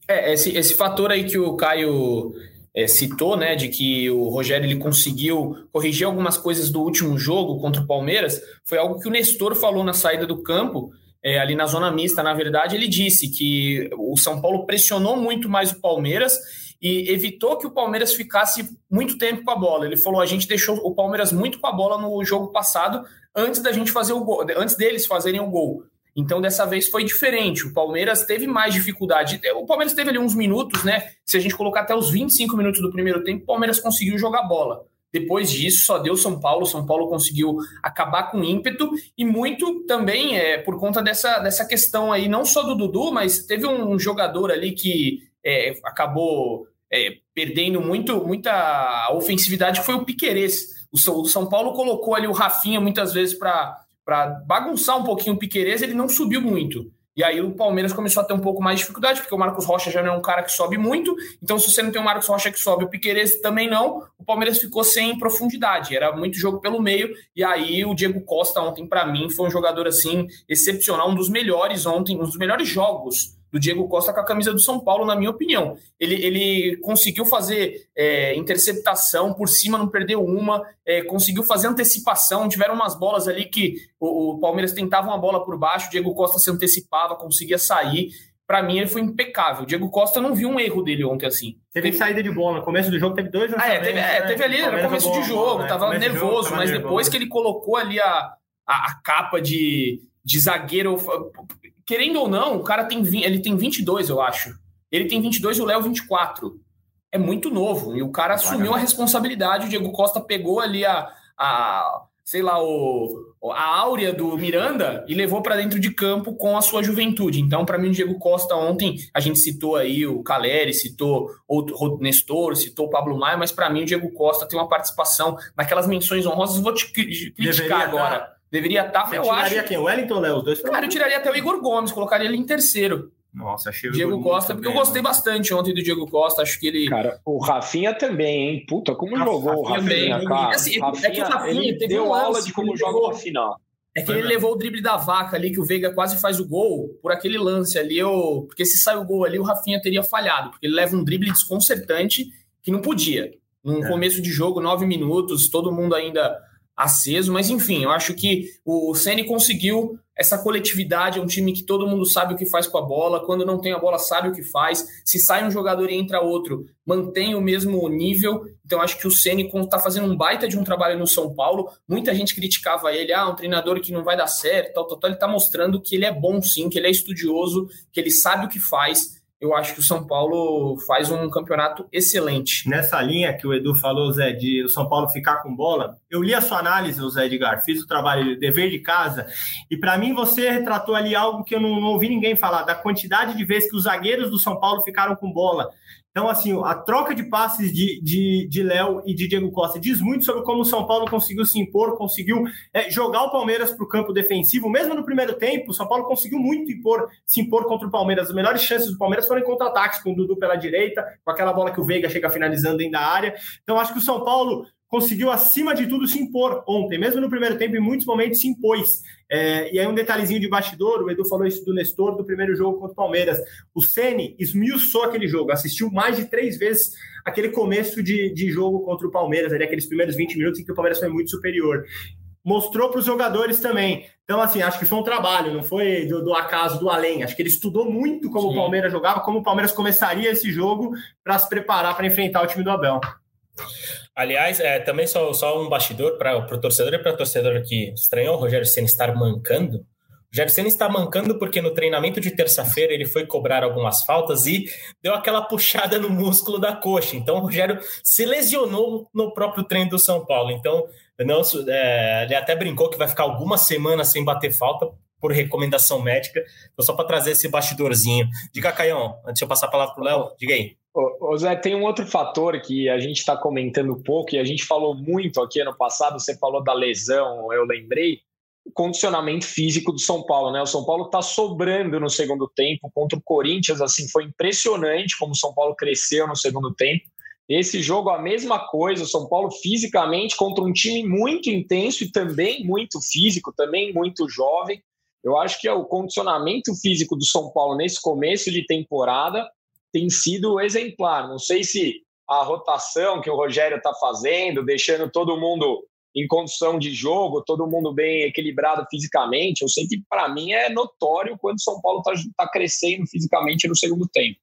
Speaker 3: É, esse, esse fator aí que o Caio é, citou, né, de que o Rogério ele conseguiu corrigir algumas coisas do último jogo contra o Palmeiras, foi algo que o Nestor falou na saída do campo, é, ali na zona mista, na verdade, ele disse que o São Paulo pressionou muito mais o Palmeiras e evitou que o Palmeiras ficasse muito tempo com a bola. Ele falou: a gente deixou o Palmeiras muito com a bola no jogo passado, antes da gente fazer o gol, antes deles fazerem o gol. Então, dessa vez foi diferente. O Palmeiras teve mais dificuldade. O Palmeiras teve ali uns minutos, né? Se a gente colocar até os 25 minutos do primeiro tempo, o Palmeiras conseguiu jogar bola. Depois disso, só deu São Paulo. São Paulo conseguiu acabar com ímpeto e muito também é por conta dessa, dessa questão aí, não só do Dudu, mas teve um jogador ali que é, acabou é, perdendo muito, muita ofensividade, foi o Piquerez. O São, Paulo colocou ali o Rafinha muitas vezes para para bagunçar um pouquinho o Piquerez, ele não subiu muito. E aí o Palmeiras começou a ter um pouco mais de dificuldade, porque o Marcos Rocha já não é um cara que sobe muito. Então, se você não tem o Marcos Rocha que sobe, o Piqueires também não, o Palmeiras ficou sem profundidade. Era muito jogo pelo meio. E aí o Diego Costa ontem, para mim, foi um jogador assim excepcional, um dos melhores ontem, um dos melhores jogos do Diego Costa com a camisa do São Paulo, na minha opinião. Ele, ele conseguiu fazer é, interceptação por cima, não perdeu uma, é, conseguiu fazer antecipação. Tiveram umas bolas ali que o, o, Palmeiras tentava uma bola por baixo, o Diego Costa se antecipava, conseguia sair. Para mim, ele foi impecável. O Diego Costa não viu um erro dele ontem assim.
Speaker 4: Teve, teve saída de bola. No começo do jogo teve dois
Speaker 3: ah, é, teve, é, teve né? ali no começo de jogo, né? tava nervoso, jogo, mas nervoso. depois que ele colocou ali a, a, a capa de, de zagueiro querendo ou não, o cara tem ele tem 22, eu acho. Ele tem 22 e o Léo 24. É muito novo. E o cara assumiu a responsabilidade. O Diego Costa pegou ali a, a sei lá, o, a áurea do Miranda e levou para dentro de campo com a sua juventude. Então, para mim, o Diego Costa ontem, a gente citou aí o Caleri, citou o Nestor, citou o Pablo Maia, mas para mim o Diego Costa tem uma participação naquelas menções honrosas. Vou te criticar Deveria agora. Tá Deveria estar,
Speaker 4: tá, eu tiraria acho. quem? O Wellington, Léo? Os dois
Speaker 3: Cara, eu tiraria até o Igor Gomes, colocaria ele em terceiro.
Speaker 4: Nossa, achei o
Speaker 3: Diego Costa, porque eu gostei bastante ontem do Diego Costa, acho que ele.
Speaker 2: Cara, o Rafinha também, hein? Puta, como Rafa, jogou o Rafinha, Rafinha cara. Assim, Rafinha, é que o Rafinha ele deu um aula de como joga o final.
Speaker 3: É que ele levou o drible da vaca ali, que o Veiga quase faz o gol, por aquele lance ali. Eu... Porque se sai o gol ali, o Rafinha teria falhado, porque ele leva um drible desconcertante que não podia. Num é. começo de jogo, nove minutos, todo mundo ainda aceso, mas enfim, eu acho que o Ceni conseguiu essa coletividade, é um time que todo mundo sabe o que faz com a bola, quando não tem a bola sabe o que faz, se sai um jogador e entra outro, mantém o mesmo nível, então acho que o Ceni está fazendo um baita de um trabalho no São Paulo, muita gente criticava ele, ah, um treinador que não vai dar certo, tal, tal, tal. ele está mostrando que ele é bom sim, que ele é estudioso, que ele sabe o que faz, eu acho que o São Paulo faz um campeonato excelente.
Speaker 4: Nessa linha que o Edu falou, Zé, de o São Paulo ficar com bola, eu li a sua análise, Zé Edgar, fiz o trabalho, dever de casa, e para mim você retratou ali algo que eu não, não ouvi ninguém falar, da quantidade de vezes que os zagueiros do São Paulo ficaram com bola. Então, assim, a troca de passes de, de, de Léo e de Diego Costa diz muito sobre como o São Paulo conseguiu se impor, conseguiu é, jogar o Palmeiras para o campo defensivo. Mesmo no primeiro tempo, o São Paulo conseguiu muito impor, se impor contra o Palmeiras. As melhores chances do Palmeiras foram em contra-ataques, com o Dudu pela direita, com aquela bola que o Veiga chega finalizando dentro da área. Então, acho que o São Paulo conseguiu, acima de tudo, se impor ontem. Mesmo no primeiro tempo, em muitos momentos, se impôs. É, e aí um detalhezinho de bastidor, o Edu falou isso do Nestor, do primeiro jogo contra o Palmeiras. O Ceni esmiuçou aquele jogo, assistiu mais de três vezes aquele começo de, de jogo contra o Palmeiras, ali, aqueles primeiros 20 minutos em que o Palmeiras foi muito superior. Mostrou para os jogadores também. Então, assim, acho que foi um trabalho, não foi do, do acaso, do além. Acho que ele estudou muito como Sim. o Palmeiras jogava, como o Palmeiras começaria esse jogo para se preparar para enfrentar o time do Abel.
Speaker 1: Aliás, é, também só, só um bastidor para o torcedor e para o torcedor que estranhou o Rogério Senna estar mancando. O Rogério Senna está mancando porque no treinamento de terça-feira ele foi cobrar algumas faltas e deu aquela puxada no músculo da coxa. Então o Rogério se lesionou no próprio treino do São Paulo. Então não, é, ele até brincou que vai ficar algumas semanas sem bater falta por recomendação médica. Então, só para trazer esse bastidorzinho. Diga, Caião, antes de eu passar a palavra para o Léo, diga aí.
Speaker 2: Ô, Zé, tem um outro fator que a gente está comentando pouco e a gente falou muito aqui ano passado, você falou da lesão, eu lembrei, o condicionamento físico do São Paulo, né? O São Paulo está sobrando no segundo tempo contra o Corinthians, assim, foi impressionante como o São Paulo cresceu no segundo tempo. Esse jogo, a mesma coisa, o São Paulo fisicamente contra um time muito intenso e também muito físico, também muito jovem. Eu acho que é o condicionamento físico do São Paulo nesse começo de temporada tem sido exemplar. Não sei se a rotação que o Rogério está fazendo, deixando todo mundo em condição de jogo, todo mundo bem equilibrado fisicamente. Eu sei que, para mim, é notório quando São Paulo está tá crescendo fisicamente no segundo tempo.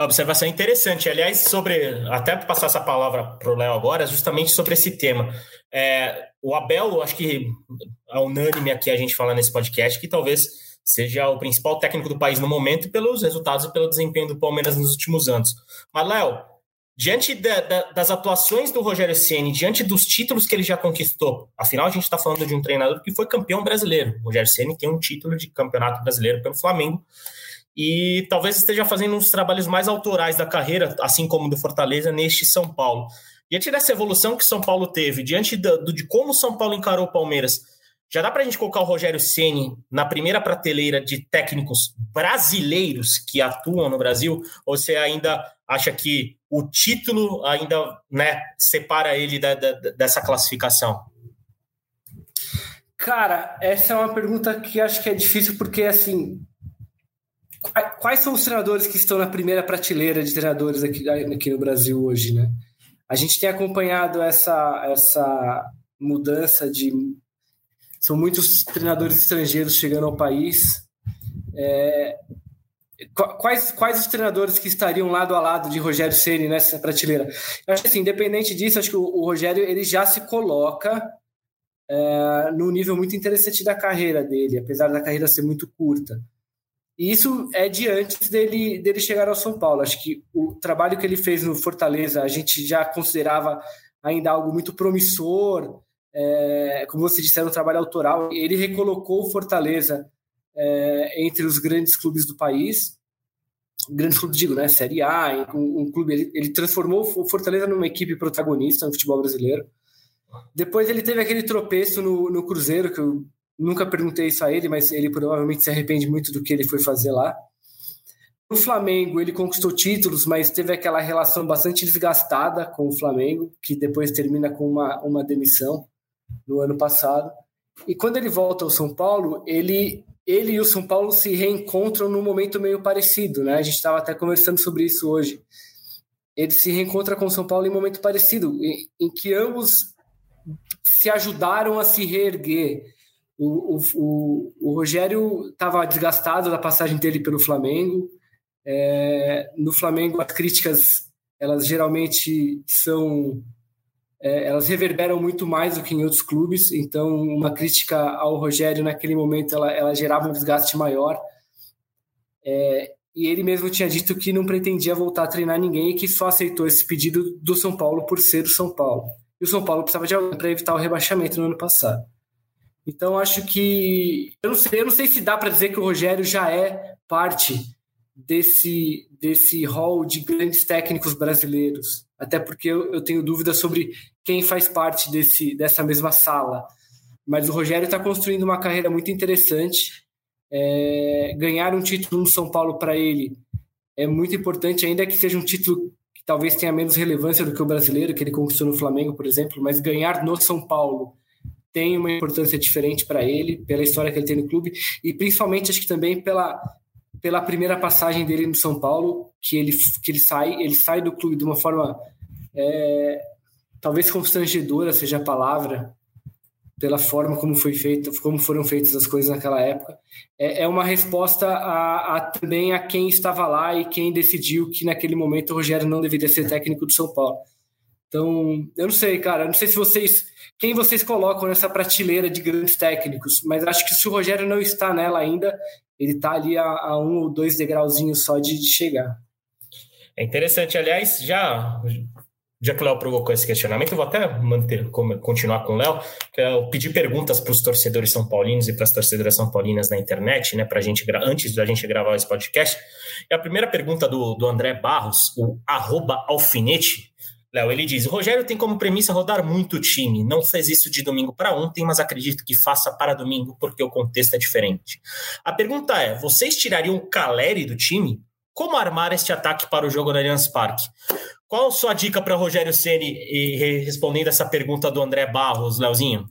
Speaker 1: Observação interessante. Aliás, sobre. Até passar essa palavra para o Léo agora, justamente sobre esse tema. É, o Abel, acho que é unânime aqui a gente falar nesse podcast que talvez seja o principal técnico do país no momento pelos resultados e pelo desempenho do Palmeiras nos últimos anos. Mas, Léo, diante da, da, das atuações do Rogério Ceni, diante dos títulos que ele já conquistou, afinal a gente está falando de um treinador que foi campeão brasileiro. O Rogério Ceni tem um título de campeonato brasileiro pelo Flamengo e talvez esteja fazendo uns trabalhos mais autorais da carreira, assim como do Fortaleza neste São Paulo. Diante dessa evolução que São Paulo teve, diante do, de como São Paulo encarou o Palmeiras, Já dá para a gente colocar o Rogério Ceni na primeira prateleira de técnicos brasileiros que atuam no Brasil? Ou você ainda acha que o título ainda né, separa ele da, da, dessa classificação?
Speaker 5: Cara, essa é uma pergunta que acho que é difícil porque assim, quais são os treinadores que estão na primeira prateleira de treinadores aqui, aqui no Brasil hoje, né? A gente tem acompanhado essa essa mudança de são muitos treinadores estrangeiros chegando ao país. É, quais, quais os treinadores que estariam lado a lado de Rogério Ceni nessa prateleira? Eu acho que, assim, independente disso, acho que o, o Rogério ele já se coloca é, num nível muito interessante da carreira dele, apesar da carreira ser muito curta. E isso é de antes dele, dele chegar ao São Paulo. Acho que o trabalho que ele fez no Fortaleza a gente já considerava ainda algo muito promissor é, como você disse, era um trabalho autoral. Ele recolocou o Fortaleza é, entre os grandes clubes do país. Grandes clubes, digo, né? Série A, um, um clube. Ele, ele, transformou o Fortaleza numa equipe protagonista no futebol brasileiro. Depois ele teve aquele tropeço no, no Cruzeiro, que eu nunca perguntei isso a ele, mas ele provavelmente se arrepende muito do que ele foi fazer lá. No Flamengo, ele conquistou títulos, mas teve aquela relação bastante desgastada com o Flamengo, que depois termina com uma, uma demissão no ano passado. E quando ele volta ao São Paulo, ele, ele e o São Paulo se reencontram num momento meio parecido, né? A gente estava até conversando sobre isso hoje. Ele se reencontra com o São Paulo em um momento parecido, em, em que ambos se ajudaram a se reerguer. O, o, o, Rogério estava desgastado da passagem dele pelo Flamengo. É, no Flamengo, as críticas elas geralmente são é, elas reverberam muito mais do que em outros clubes, então uma crítica ao Rogério naquele momento ela, ela gerava um desgaste maior. É, e ele mesmo tinha dito que não pretendia voltar a treinar ninguém e que só aceitou esse pedido do São Paulo por ser o São Paulo. E o São Paulo precisava de alguém para evitar o rebaixamento no ano passado. Então acho que eu não sei, eu não sei se dá para dizer que o Rogério já é parte desse desse hall de grandes técnicos brasileiros, até porque eu, eu tenho dúvidas sobre quem faz parte desse, dessa mesma sala. Mas o Rogério está construindo uma carreira muito interessante. É, ganhar um título no São Paulo para ele é muito importante, ainda que seja um título que talvez tenha menos relevância do que o brasileiro, que ele conquistou no Flamengo, por exemplo, mas ganhar no São Paulo tem uma importância diferente para ele, pela história que ele tem no clube, e principalmente acho que também pela, pela primeira passagem dele no São Paulo, que ele, que ele sai, ele sai do clube de uma forma é, talvez constrangedora seja a palavra, pela forma como foi feito, como foram feitas as coisas naquela época, é, é uma resposta a, a, também a quem estava lá e quem decidiu que naquele momento o Rogério não deveria ser técnico do São Paulo. Então, eu não sei, cara, eu não sei se vocês, quem vocês colocam nessa prateleira de grandes técnicos, mas acho que se o Rogério não está nela ainda, ele está ali a, a, um ou dois degrauzinhos só de, de chegar.
Speaker 1: É interessante, aliás, já já que o Léo provocou esse questionamento, eu vou até manter, continuar com o Léo, que é eu pedir perguntas para os torcedores são paulinos e para as torcedoras são paulinas na internet, né, pra gente, antes da gente gravar esse podcast. E a primeira pergunta do, do André Barros, o arroba alfinete, Léo, ele diz: o Rogério tem como premissa rodar muito o time. Não fez isso de domingo para ontem, mas acredito que faça para domingo, porque o contexto é diferente. A pergunta é: vocês tirariam o Caleri do time? Como armar este ataque para o jogo no Allianz Parque? Qual a sua dica para Rogério Ceni respondendo essa pergunta do André Barros, Leozinho?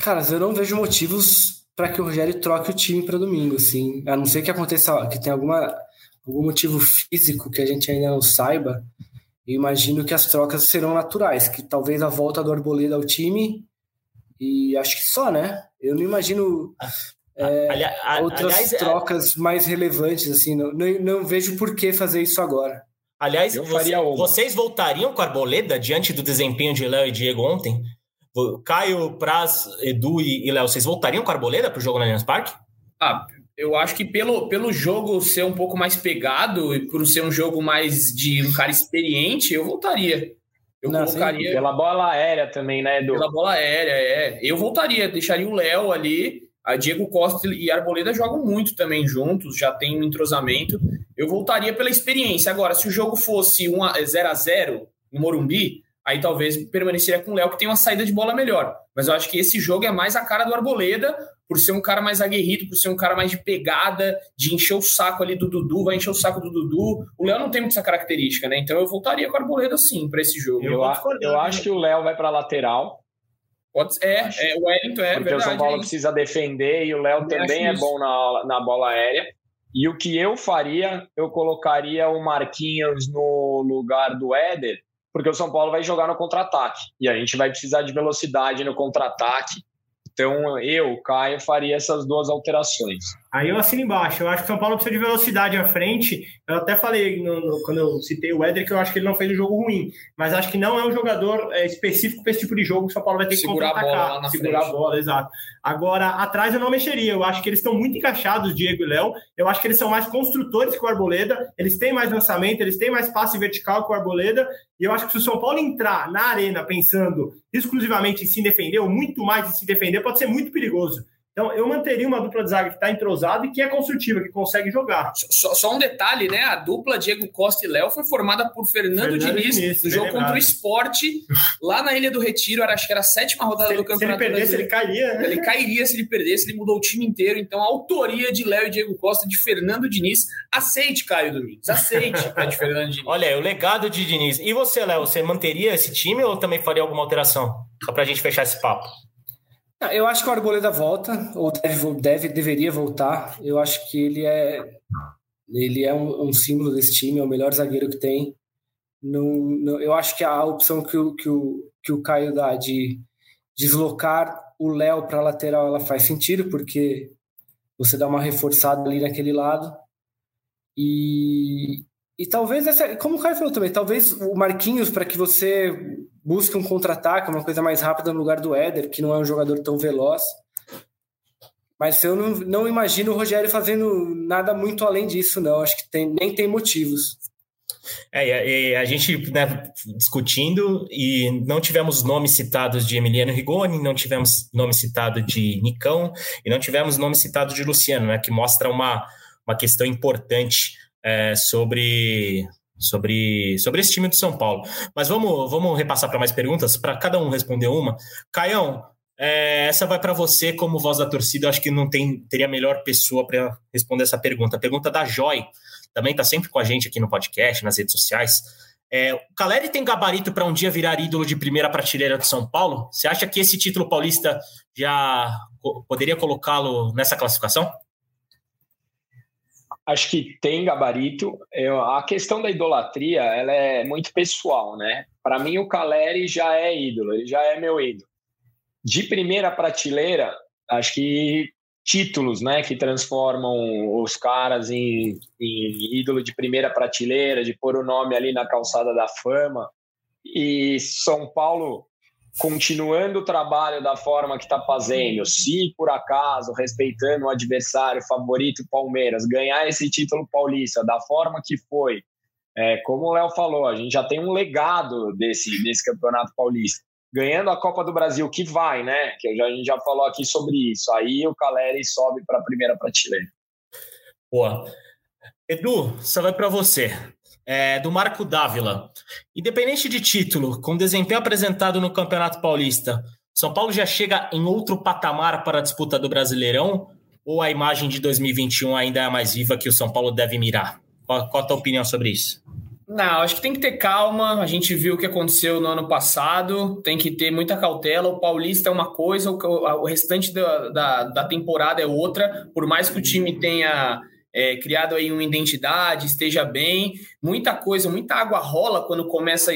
Speaker 5: Cara, eu não vejo motivos para que o Rogério troque o time para domingo, assim. A não ser que aconteça que tenha alguma algum motivo físico que a gente ainda não saiba. Eu imagino que as trocas serão naturais, que talvez a volta do Arboleda ao time e acho que só, né? Eu não imagino é, ali, outras aliás, é- trocas mais relevantes, assim. Não, não, não vejo por que fazer isso agora.
Speaker 1: Aliás, você, vocês voltariam com a Arboleda diante do desempenho de Léo e Diego ontem? Caio, Praz, Edu e Léo, vocês voltariam com a Arboleda para o jogo no Allianz Parque?
Speaker 3: Ah, eu acho que pelo, pelo jogo ser um pouco mais pegado e por ser um jogo mais de um cara experiente, eu voltaria. Eu
Speaker 2: Não, colocaria. Sim, pela bola aérea também, né, Edu?
Speaker 3: Pela bola aérea, é. Eu voltaria, deixaria o Léo ali. A Diego Costa e Arboleda jogam muito também juntos, já tem um entrosamento. Eu voltaria pela experiência. Agora, se o jogo fosse 0 a 0 no Morumbi, aí talvez permaneceria com o Léo, que tem uma saída de bola melhor. Mas eu acho que esse jogo é mais a cara do Arboleda, por ser um cara mais aguerrido, por ser um cara mais de pegada, de encher o saco ali do Dudu, vai encher o saco do Dudu. O Léo não tem muita essa característica, né? Então eu voltaria com o Arboleda sim para esse jogo.
Speaker 2: Eu, eu, eu acho que o Léo vai para lateral.
Speaker 3: Pode, é, é, o Wellington é
Speaker 2: Porque
Speaker 3: verdade,
Speaker 2: o São Paulo
Speaker 3: é
Speaker 2: precisa defender e o Léo também é bom na, na bola aérea. E o que eu faria, eu colocaria o Marquinhos no lugar do Éder, porque o São Paulo vai jogar no contra-ataque. E a gente vai precisar de velocidade no contra-ataque. Então, eu, Caio, faria essas duas alterações.
Speaker 4: Aí eu assino embaixo. Eu acho que o São Paulo precisa de velocidade à frente. Eu até falei no, no, quando eu citei o Éder que eu acho que ele não fez um jogo ruim. Mas acho que não é um jogador é, específico para esse tipo de jogo que o São Paulo vai ter que
Speaker 3: segurar a bola na
Speaker 4: Segurar
Speaker 3: frente.
Speaker 4: a bola, exato. Agora, atrás eu não mexeria. Eu acho que eles estão muito encaixados, Diego e Léo. Eu acho que eles são mais construtores que o Arboleda. Eles têm mais lançamento, eles têm mais passe vertical que o Arboleda. E eu acho que se o São Paulo entrar na arena pensando exclusivamente em se defender, ou muito mais em se defender, pode ser muito perigoso. Então, eu manteria uma dupla de zaga que está entrosada e que é construtiva, que consegue jogar.
Speaker 3: Só, só, um detalhe, né? A dupla Diego Costa e Léo foi formada por Fernando, Fernando Diniz, Diniz no jogo lembrado. contra o esporte, lá na Ilha do Retiro. Era, acho que era a sétima rodada
Speaker 4: se
Speaker 3: do campeonato.
Speaker 4: Se ele perdesse, ele cairia. Né?
Speaker 3: Ele cairia se ele perdesse, ele mudou o time inteiro. Então, a autoria de Léo e Diego Costa, de Fernando Diniz. Aceite, Caio Domingos. Aceite, <laughs> de Fernando Diniz.
Speaker 1: Olha, o legado de Diniz. E você, Léo, você manteria esse time ou também faria alguma alteração? Só pra gente fechar esse papo.
Speaker 5: Eu acho que o Arboleda volta, ou deve, deve, deveria voltar. Eu acho que ele é ele é um, um símbolo desse time, é o melhor zagueiro que tem. Não, não, eu acho que a opção que o, que o, que o Caio dá de deslocar o Léo para a lateral ela faz sentido, porque você dá uma reforçada ali naquele lado. E, e talvez, essa, como o Caio falou também, talvez o Marquinhos, para que você busque um contra-ataque, uma coisa mais rápida no lugar do Éder, que não é um jogador tão veloz. Mas eu não, não imagino o Rogério fazendo nada muito além disso, não. Acho que tem, nem tem motivos.
Speaker 1: É, a, a gente né, discutindo e não tivemos nomes citados de Emiliano Rigoni, não tivemos nome citado de Nicão e não tivemos nome citado de Luciano, né, que mostra uma, uma questão importante é, sobre, sobre, sobre esse time do São Paulo. Mas vamos, vamos repassar para mais perguntas, para cada um responder uma. Caião, é, essa vai para você como voz da torcida. Eu acho que não tem, teria melhor pessoa para responder essa pergunta. A pergunta da Joy, também está sempre com a gente aqui no podcast, nas redes sociais. É, o Caleri tem gabarito para um dia virar ídolo de primeira prateleira do São Paulo? Você acha que esse título paulista já poderia colocá-lo nessa classificação?
Speaker 2: Acho que tem gabarito. Eu, a questão da idolatria ela é muito pessoal, né? Para mim, o Caleri já é ídolo, ele já é meu ídolo. De primeira prateleira, acho que títulos, né, que transformam os caras em, em ídolo de primeira prateleira, de pôr o nome ali na calçada da fama. E São Paulo continuando o trabalho da forma que está fazendo, se por acaso, respeitando o adversário favorito Palmeiras, ganhar esse título paulista da forma que foi, é, como o Léo falou, a gente já tem um legado desse, desse campeonato paulista. Ganhando a Copa do Brasil, que vai, né? Que a gente já falou aqui sobre isso. Aí o Caleri sobe para a primeira prateleira.
Speaker 1: Boa. Edu, essa vai para você é, do Marco Dávila. Independente de título, com desempenho apresentado no Campeonato Paulista, São Paulo já chega em outro patamar para a disputa do Brasileirão? Ou a imagem de 2021 ainda é mais viva que o São Paulo deve mirar? Qual, qual a tua opinião sobre isso?
Speaker 3: Não, acho que tem que ter calma. A gente viu o que aconteceu no ano passado, tem que ter muita cautela. O Paulista é uma coisa, o restante da, da, da temporada é outra. Por mais que o time tenha é, criado aí uma identidade, esteja bem. Muita coisa, muita água rola quando começa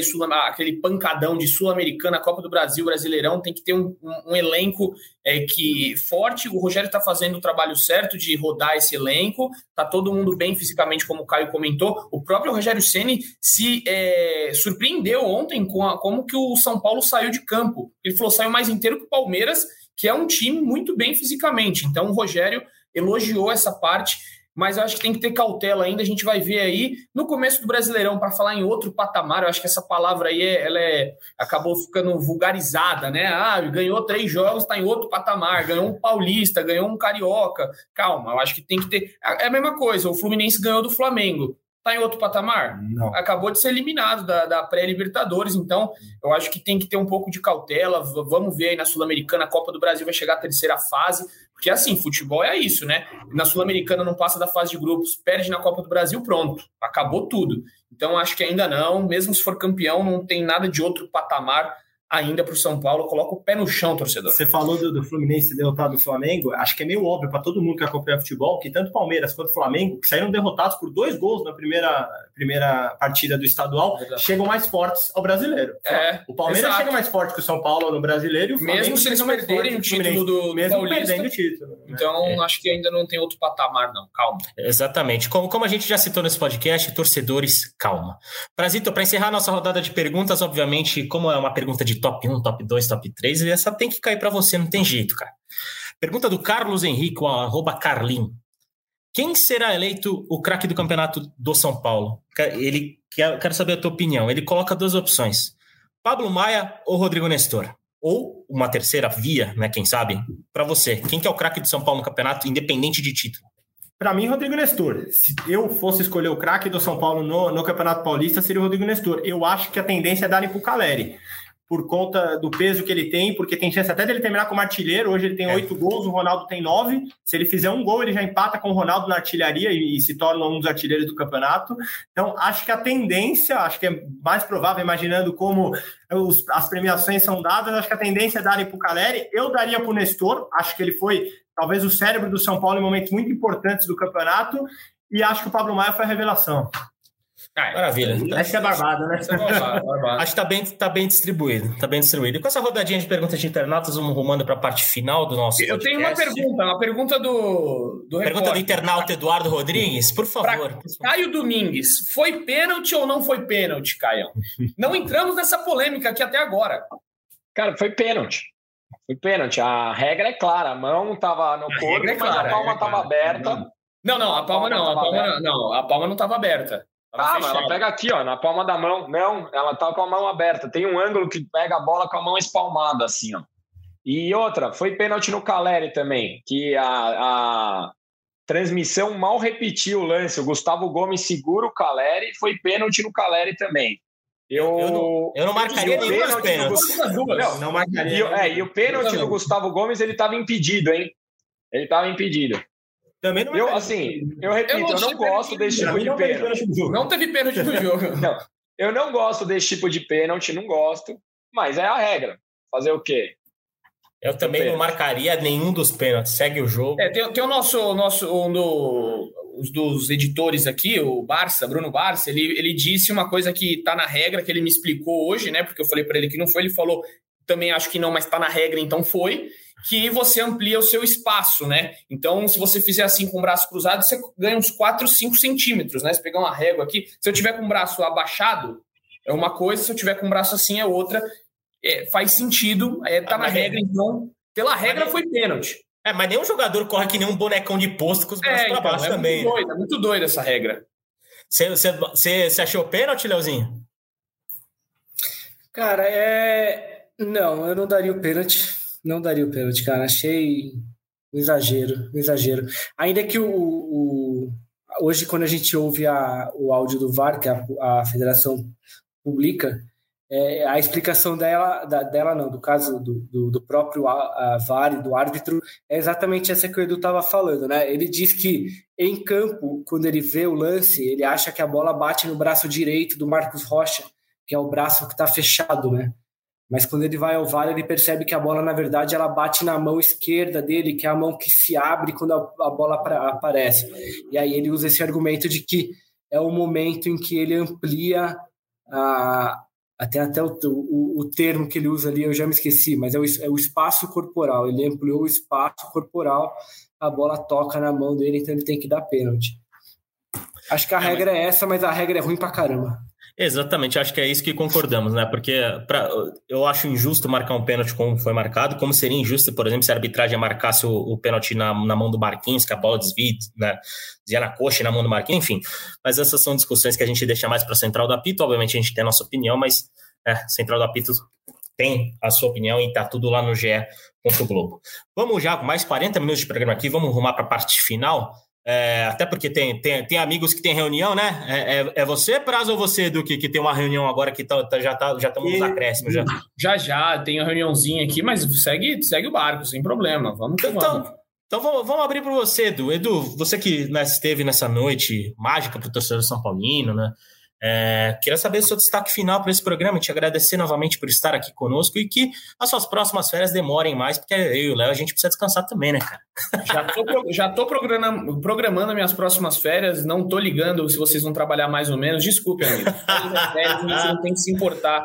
Speaker 3: aquele pancadão de Sul-Americana, Copa do Brasil, Brasileirão. Tem que ter um, um, um elenco é, que forte. O Rogério está fazendo o trabalho certo de rodar esse elenco. Tá todo mundo bem fisicamente, como o Caio comentou. O próprio Rogério Ceni se é, surpreendeu ontem com a, como que o São Paulo saiu de campo. Ele falou saiu mais inteiro que o Palmeiras, que é um time muito bem fisicamente. Então o Rogério elogiou essa parte mas eu acho que tem que ter cautela ainda. A gente vai ver aí no começo do Brasileirão para falar em outro patamar. Eu acho que essa palavra aí ela é, acabou ficando vulgarizada, né? Ah, ganhou três jogos, está em outro patamar. Ganhou um paulista, ganhou um carioca. Calma, eu acho que tem que ter. É a mesma coisa. O Fluminense ganhou do Flamengo. Está em outro patamar?
Speaker 4: Não.
Speaker 3: Acabou de ser eliminado da, da pré-Libertadores, então eu acho que tem que ter um pouco de cautela. Vamos ver aí na Sul-Americana, a Copa do Brasil vai chegar à terceira fase, porque assim, futebol é isso, né? Na Sul-Americana não passa da fase de grupos, perde na Copa do Brasil, pronto, acabou tudo. Então acho que ainda não, mesmo se for campeão, não tem nada de outro patamar ainda para o São Paulo. Coloca o pé no chão, torcedor.
Speaker 4: Você falou do, do Fluminense derrotado do Flamengo. Acho que é meio óbvio para todo mundo que acompanha futebol que tanto Palmeiras quanto Flamengo, que saíram derrotados por dois gols na primeira, primeira partida do estadual, Exato. chegam mais fortes ao brasileiro.
Speaker 3: É,
Speaker 4: o Palmeiras
Speaker 3: exato.
Speaker 4: chega mais forte que o São Paulo no brasileiro e
Speaker 3: Mesmo se eles perderem o título do,
Speaker 4: mesmo
Speaker 3: Paulista.
Speaker 4: perdendo o título.
Speaker 3: Né? Então, é. acho que ainda não tem outro patamar, não. Calma.
Speaker 1: Exatamente. Como, como a gente já citou nesse podcast, torcedores, calma. Prazito, para encerrar nossa rodada de perguntas, obviamente, como é uma pergunta de top 1, top 2, top 3, essa tem que cair para você, não tem jeito, cara. Pergunta do Carlos Henrique, o arroba Carlin. Quem será eleito o craque do campeonato do São Paulo? Ele quer, quero saber a tua opinião. Ele coloca duas opções: Pablo Maia ou Rodrigo Nestor? Ou uma terceira via, né? Quem sabe? Para você, quem que é o craque do São Paulo no campeonato, independente de título?
Speaker 4: Para mim, Rodrigo Nestor. Se eu fosse escolher o craque do São Paulo no, no Campeonato Paulista, seria o Rodrigo Nestor. Eu acho que a tendência é dar para o Caleri por conta do peso que ele tem, porque tem chance até dele terminar como artilheiro. Hoje ele tem é. oito é. gols, o Ronaldo tem nove. Se ele fizer um gol, ele já empata com o Ronaldo na artilharia e, e, se torna um dos artilheiros do campeonato. Então, acho que a tendência, acho que é mais provável, imaginando como os, as premiações são dadas, acho que a tendência é darem para o Caleri. Eu daria para o Nestor, acho que ele foi talvez o cérebro do São Paulo em momentos muito importantes do campeonato. E acho que o Pablo Maia foi a revelação.
Speaker 1: Ah, Maravilha.
Speaker 4: Essa é barbada, né? Essa é
Speaker 1: barbada, barbada. Acho que está bem, tá bem distribuído. Tá bem distribuído. E com essa rodadinha de perguntas de internautas, vamos rumando para a parte final do nosso
Speaker 3: Eu tenho uma pergunta, uma pergunta do, do
Speaker 1: Pergunta do internauta Eduardo Rodrigues, por favor.
Speaker 3: Caio Domingues, foi pênalti ou não foi pênalti, Caio? Não entramos nessa polêmica aqui até agora.
Speaker 2: Cara, foi pênalti. Foi pênalti. A regra é clara. A mão estava no corpo, é clara, mas a palma estava é aberta.
Speaker 3: Não, não, a palma, a palma não. A palma, não, a palma não estava aberta.
Speaker 2: Ah, mas ela pega aqui, ó, na palma da mão. Não, ela tá com a mão aberta. Tem um ângulo que pega a bola com a mão espalmada, assim, ó. E outra, foi pênalti no Caleri também, que a, a transmissão mal repetiu o lance. O Gustavo Gomes segura o Caleri, foi pênalti no Caleri também.
Speaker 1: Eu, eu não, eu não marcaria nenhum dos pênaltis.
Speaker 2: Não, não marcaria. E, é, e o pênalti do Gustavo Gomes, ele estava impedido, hein? Ele estava impedido. Também não é eu, assim, eu repito, eu não, eu não gosto desse tipo de pênalti.
Speaker 3: Não teve pênalti no jogo. <laughs>
Speaker 2: Não, eu não gosto desse tipo de pênalti, não gosto, mas é a regra. Fazer o quê?
Speaker 1: Eu também não marcaria nenhum dos pênaltis. Segue o jogo.
Speaker 3: É, tem, tem o nosso, nosso um do, os dos editores aqui, o Barça, Bruno Barça, ele, ele disse uma coisa que está na regra, que ele me explicou hoje, né? Porque eu falei para ele que não foi, ele falou, também acho que não, mas está na regra, então foi que você amplia o seu espaço, né? Então, se você fizer assim com o braço cruzado, você ganha uns 4, 5 centímetros, né? Se pegar uma régua aqui, se eu tiver com o braço abaixado, é uma coisa, se eu tiver com o braço assim, é outra. É, faz sentido, é, tá ah, na regra, é... então, pela regra foi pênalti.
Speaker 1: É, mas nenhum jogador corre que nem um bonecão de posto com os braços é, para então, baixo é também.
Speaker 3: Muito doido, é muito doido essa regra.
Speaker 1: Você achou pênalti, Leozinho?
Speaker 5: Cara, é. Não, eu não daria o pênalti não daria o pênalti, cara. Achei um exagero, um exagero. Ainda que o, o hoje, quando a gente ouve a, o áudio do VAR, que a, a federação publica, é, a explicação dela, da, dela não, do caso do, do, do próprio a, a VAR, do árbitro, é exatamente essa que o Edu estava falando, né? Ele diz que em campo, quando ele vê o lance, ele acha que a bola bate no braço direito do Marcos Rocha, que é o braço que está fechado, né? Mas quando ele vai ao VAR, ele percebe que a bola, na verdade, ela bate na mão esquerda dele, que é a mão que se abre quando a, bola aparece. E aí ele usa esse argumento de que é o momento em que ele amplia a, até até o, o, o, termo que ele usa ali, eu já me esqueci, mas é o, é o espaço corporal. Ele ampliou o espaço corporal, a bola toca na mão dele, então ele tem que dar pênalti. Acho que a é, regra é essa, mas a regra é ruim pra caramba.
Speaker 1: Exatamente, acho que é isso que concordamos, né? Porque pra, eu acho injusto marcar um pênalti como foi marcado, como seria injusto, por exemplo, se a arbitragem marcasse o, o pênalti na, na, mão do Marquinhos, que a bola desvia, né? Desvia na coxa e na mão do Marquinhos, enfim. Mas essas são discussões que a gente deixa mais para a central do apito. Obviamente a gente tem a nossa opinião, mas é, central do apito tem a sua opinião e tá tudo lá no GE. Globo. Vamos já com mais 40 minutos de programa aqui, vamos arrumar para a parte final. É, até porque tem, tem, tem amigos que tem reunião, né? É, é, é você, Prazo, ou você, do que, que tem uma reunião agora que tá, tá já tá, já estamos nos acréscimos já?
Speaker 3: Já, já, tem uma reuniãozinha aqui, mas segue, segue o barco, sem problema. Vamos
Speaker 1: então, vamos. Então vamos, vamos abrir para você, Edu. Edu, você que né, esteve nessa noite mágica para o torcedor São Paulino, né? É, queria saber o seu destaque final para esse programa, te agradecer novamente por estar aqui conosco e que as suas próximas férias demorem mais, porque eu e o Léo a gente precisa descansar também, né, cara?
Speaker 3: Já tô, já tô programando, programando minhas próximas férias, não tô ligando se vocês vão trabalhar mais ou menos. Desculpe, amigo. Férias, não tem que se importar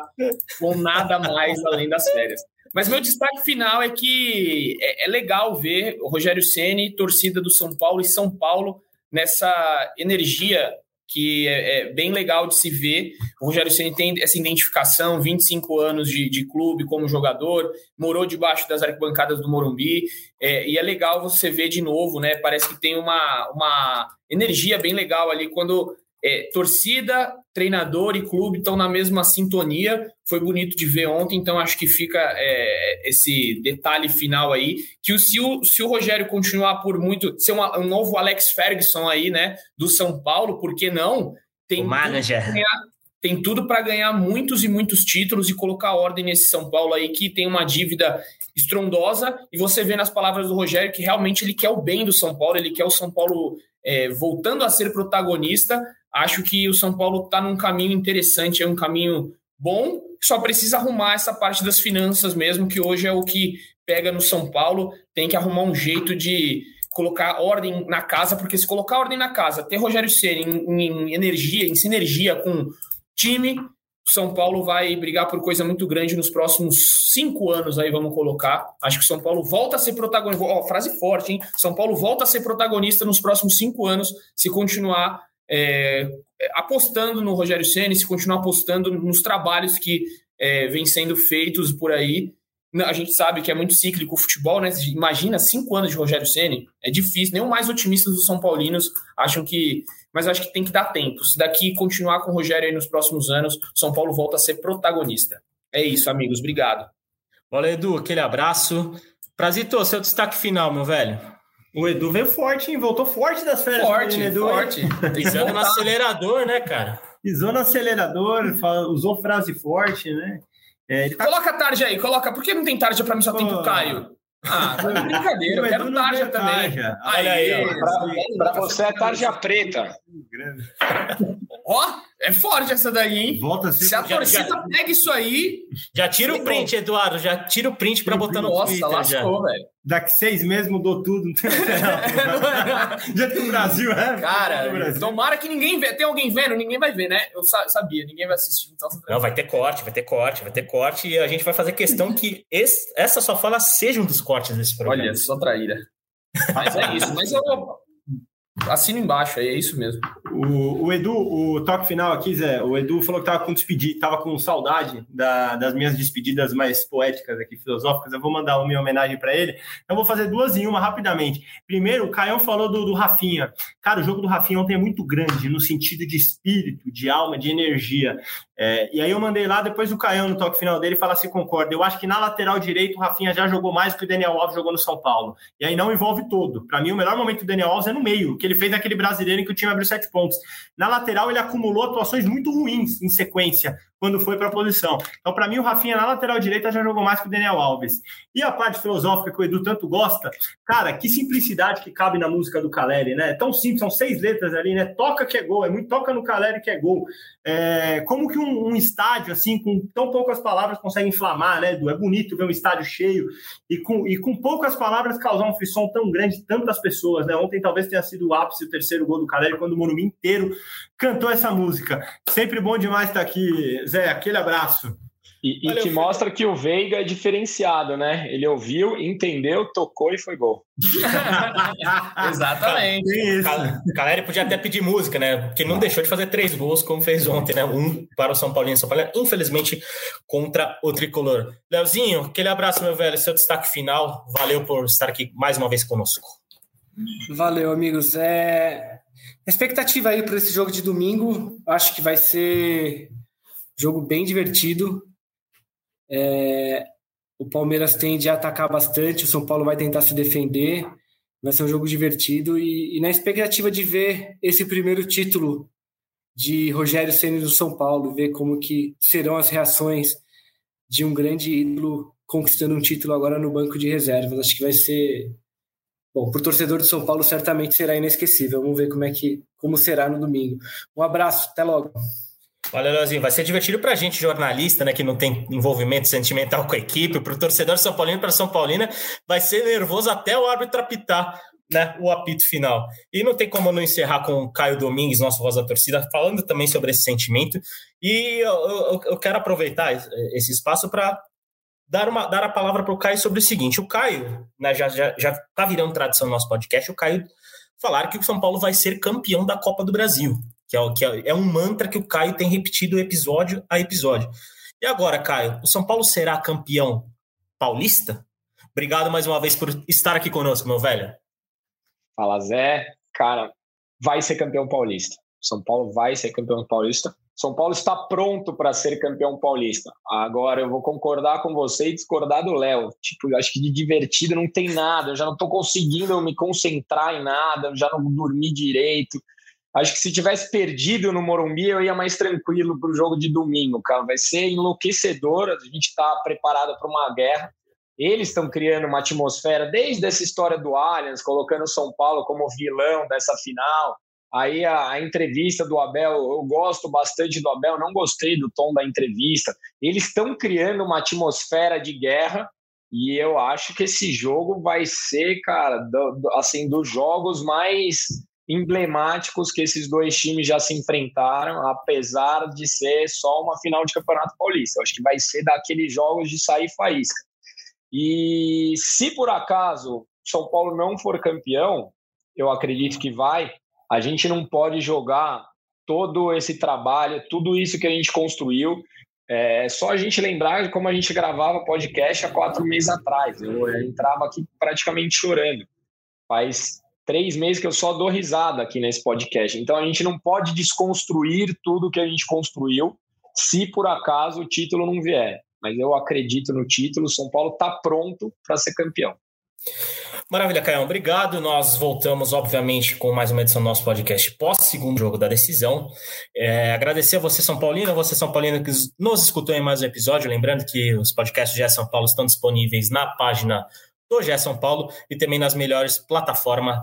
Speaker 3: com nada mais além das férias. Mas meu destaque final é que é, é legal ver o Rogério Ceni, torcida do São Paulo e São Paulo nessa energia que é, é, bem legal de se ver. O Rogério Ceni tem essa identificação, 25 anos de, de clube como jogador, morou debaixo das arquibancadas do Morumbi, é, e é legal você ver de novo, né? Parece que tem uma, uma energia bem legal ali quando é, torcida, treinador e clube estão na mesma sintonia. Foi bonito de ver ontem, então acho que fica é, esse detalhe final aí. Que o, se, o, se o Rogério continuar por muito, ser uma, um novo Alex Ferguson aí, né, do São Paulo, por que não?
Speaker 1: Tem o manager.
Speaker 3: Ganhar, tem tudo para ganhar muitos e muitos títulos e colocar ordem nesse São Paulo aí que tem uma dívida estrondosa. E você vê nas palavras do Rogério que realmente ele quer o bem do São Paulo, ele quer o São Paulo é, voltando a ser protagonista Acho que o São Paulo está num caminho interessante, é um caminho bom, só precisa arrumar essa parte das finanças mesmo, que hoje é o que pega no São Paulo. Tem que arrumar um jeito de colocar ordem na casa, porque se colocar ordem na casa, ter Rogério Ceni em, em, energia, em sinergia com time, São Paulo vai brigar por coisa muito grande nos próximos cinco anos aí, vamos colocar. Acho que São Paulo volta a ser protagonista. Ó, frase forte, hein? São Paulo volta a ser protagonista nos próximos cinco anos se continuar é, apostando no Rogério Ceni, se continuar apostando nos trabalhos que é, vêm sendo feitos por aí. A gente sabe que é muito cíclico o futebol, né? Imagina cinco anos de Rogério Ceni, é difícil. Nem os mais otimistas dos São Paulinos acham que, mas acho que tem que dar tempo. Se daqui continuar com o Rogério aí nos próximos anos, São Paulo volta a ser protagonista. É isso, amigos. Obrigado.
Speaker 1: Valeu, Edu. Aquele abraço. Prazito, seu destaque final, meu velho.
Speaker 4: O Edu veio forte, hein? Voltou forte das férias.
Speaker 3: Forte, Edu, forte.
Speaker 1: Pisando no <laughs> acelerador, né, cara?
Speaker 4: Pisou no acelerador, usou frase forte, né?
Speaker 3: É, tá... Coloca a tarde aí, coloca. Por que não tem tarde para mim só tem pro Caio? Ah, é brincadeira, <laughs> eu quero tarja também. Tarja.
Speaker 2: Olha aí, para você é tarja preta.
Speaker 3: Ó, é forte essa daí, hein? Volta Se a torcida já, pega isso aí.
Speaker 1: Já tira o print, Eduardo. Já tira o print para botar no Nossa, Twitter. Nossa, lascou,
Speaker 4: velho. Daqui seis meses mudou tudo. Já tem <laughs> o Brasil, é?
Speaker 3: Cara, Brasil. tomara que ninguém vê. Tem alguém vendo? Ninguém vai ver, né? Eu sabia, ninguém vai assistir. Então...
Speaker 1: Não, vai ter corte, vai ter corte, vai ter corte. E a gente vai fazer questão que esse, essa sua fala seja um dos cortes desse programa.
Speaker 3: Olha, só traíra. Mas é isso. Mas eu Assina embaixo, é isso mesmo.
Speaker 4: O, o, Edu, o toque final aqui, Zé, o Edu falou que tava com despedir, tava com saudade da, das minhas despedidas mais poéticas aqui, filosóficas. Eu vou mandar uma homenagem para ele. Eu vou fazer duas em uma rapidamente. Primeiro, o Caião falou do, do Rafinha. Cara, o jogo do Rafinha ontem é muito grande no sentido de espírito, de alma, de energia. É, e aí eu mandei lá, depois do Caião no toque final dele, falar se concorda. Eu acho que na lateral direito o Rafinha já jogou mais que o Daniel Alves jogou no São Paulo. E aí não envolve todo. Para mim, o melhor momento do Daniel Alves é no meio, que ele fez naquele brasileiro em que o time abriu sete pontos. Na lateral, ele acumulou atuações muito ruins em sequência quando foi para a posição. Então, para mim, o Rafinha na lateral direita já jogou mais que o Daniel Alves. E a parte filosófica que o Edu tanto gosta, cara, que simplicidade que cabe na música do Caleri, né? É tão simples, são seis letras ali, né? Toca que é gol, é muito toca no Caleri que é gol. É, como que um, um, estádio, assim, com tão poucas palavras consegue inflamar, né, Edu? É bonito ver um estádio cheio e com, e com poucas palavras causar um frisson tão grande, tantas pessoas, né? Ontem talvez tenha sido o ápice, o terceiro gol do Caleri, quando o Morumbi inteiro cantou essa música. Sempre bom demais estar aqui, Zé, aquele abraço.
Speaker 2: E, e Valeu, que mostra que o Veiga é diferenciado, né? Ele ouviu, entendeu, tocou e foi gol. <laughs>
Speaker 3: Exatamente.
Speaker 1: O Caleri podia até pedir música, né? Porque não deixou de fazer três gols, como fez ontem, né? Um para o São Paulo e São Paulo, infelizmente, contra o tricolor. Leozinho, aquele abraço, meu velho. Seu destaque final. Valeu por estar aqui mais uma vez conosco.
Speaker 5: Valeu, amigos. É... expectativa aí para esse jogo de domingo, acho que vai ser Jogo bem divertido. É, o Palmeiras tende a atacar bastante, o São Paulo vai tentar se defender. Vai ser um jogo divertido e, e na expectativa de ver esse primeiro título de Rogério Ceni do São Paulo, ver como que serão as reações de um grande ídolo conquistando um título agora no banco de reservas. Acho que vai ser bom para o torcedor do São Paulo certamente será inesquecível. Vamos ver como é que como será no domingo. Um abraço, até logo.
Speaker 1: Valeu, Leozinho. Vai ser divertido para a gente, jornalista, né, que não tem envolvimento sentimental com a equipe, para o torcedor São Paulino, para São Paulina, vai ser nervoso até o árbitro apitar né, o apito final. E não tem como não encerrar com o Caio Domingues, nosso voz da torcida, falando também sobre esse sentimento. E eu, eu, eu quero aproveitar esse espaço para dar, uma, dar a palavra para o Caio sobre o seguinte: o Caio, né, já já, já tá virando tradição no nosso podcast, o Caio falar que o São Paulo vai ser campeão da Copa do Brasil que é, que é, é um mantra que o Caio tem repetido episódio a episódio. E agora, Caio, o São Paulo será campeão paulista? Obrigado mais uma vez por estar aqui conosco, meu velho.
Speaker 2: Fala, Zé. Cara, vai ser campeão paulista. São Paulo vai ser campeão paulista. São Paulo está pronto para ser campeão paulista. Agora eu vou concordar com você e discordar do Léo. Tipo, acho que de divertido não tem nada. Eu já não estou conseguindo me concentrar em nada. Eu já não dormi direito. Acho que se tivesse perdido no Morumbi, eu ia mais tranquilo para o jogo de domingo, cara. Vai ser enlouquecedor. A gente está preparado para uma guerra. Eles estão criando uma atmosfera desde essa história do Allianz, colocando São Paulo como vilão dessa final. Aí a, a, entrevista do Abel, eu gosto bastante do Abel, não gostei do tom da entrevista. Eles estão criando uma atmosfera de guerra e eu acho que esse jogo vai ser, cara, do, do, assim, dos jogos mais emblemáticos que esses dois times já se enfrentaram, apesar de ser só uma final de Campeonato Paulista. Eu acho que vai ser daqueles jogos de sair faísca. E se por acaso São Paulo não for campeão, eu acredito que vai, a gente não pode jogar todo esse trabalho, tudo isso que a gente construiu. É só a gente lembrar de como a gente gravava podcast há quatro meses atrás. Eu entrava aqui praticamente chorando. Faz três meses que eu só dou risada aqui nesse podcast. Então a gente não pode desconstruir tudo que a gente construiu se por acaso o título não vier. Mas eu acredito no título, São Paulo está pronto para ser campeão.
Speaker 1: Maravilha, Caio. Obrigado. Nós voltamos, obviamente, com mais uma edição do nosso podcast pós-segundo jogo da decisão. É, agradecer a você, São Paulino, a você, São Paulino, que nos escutou em mais um episódio. Lembrando que os podcasts de São Paulo estão disponíveis na página do GE São Paulo e também nas melhores plataformas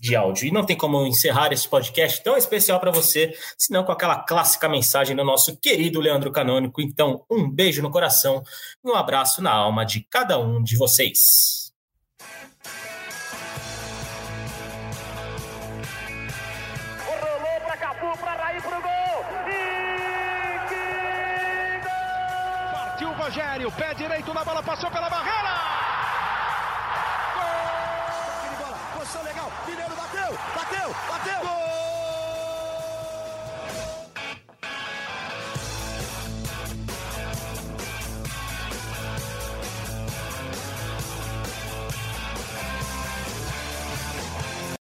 Speaker 1: de áudio. E não tem como encerrar esse podcast tão especial para você, senão com aquela clássica mensagem do nosso querido Leandro Canônico. Então, um beijo no coração e um abraço na alma de cada um de vocês.
Speaker 6: Rolou para Capu, para Raí, pro gol. E que gol!
Speaker 7: Partiu o Rogério, pé direito na bola, passou pela barreira.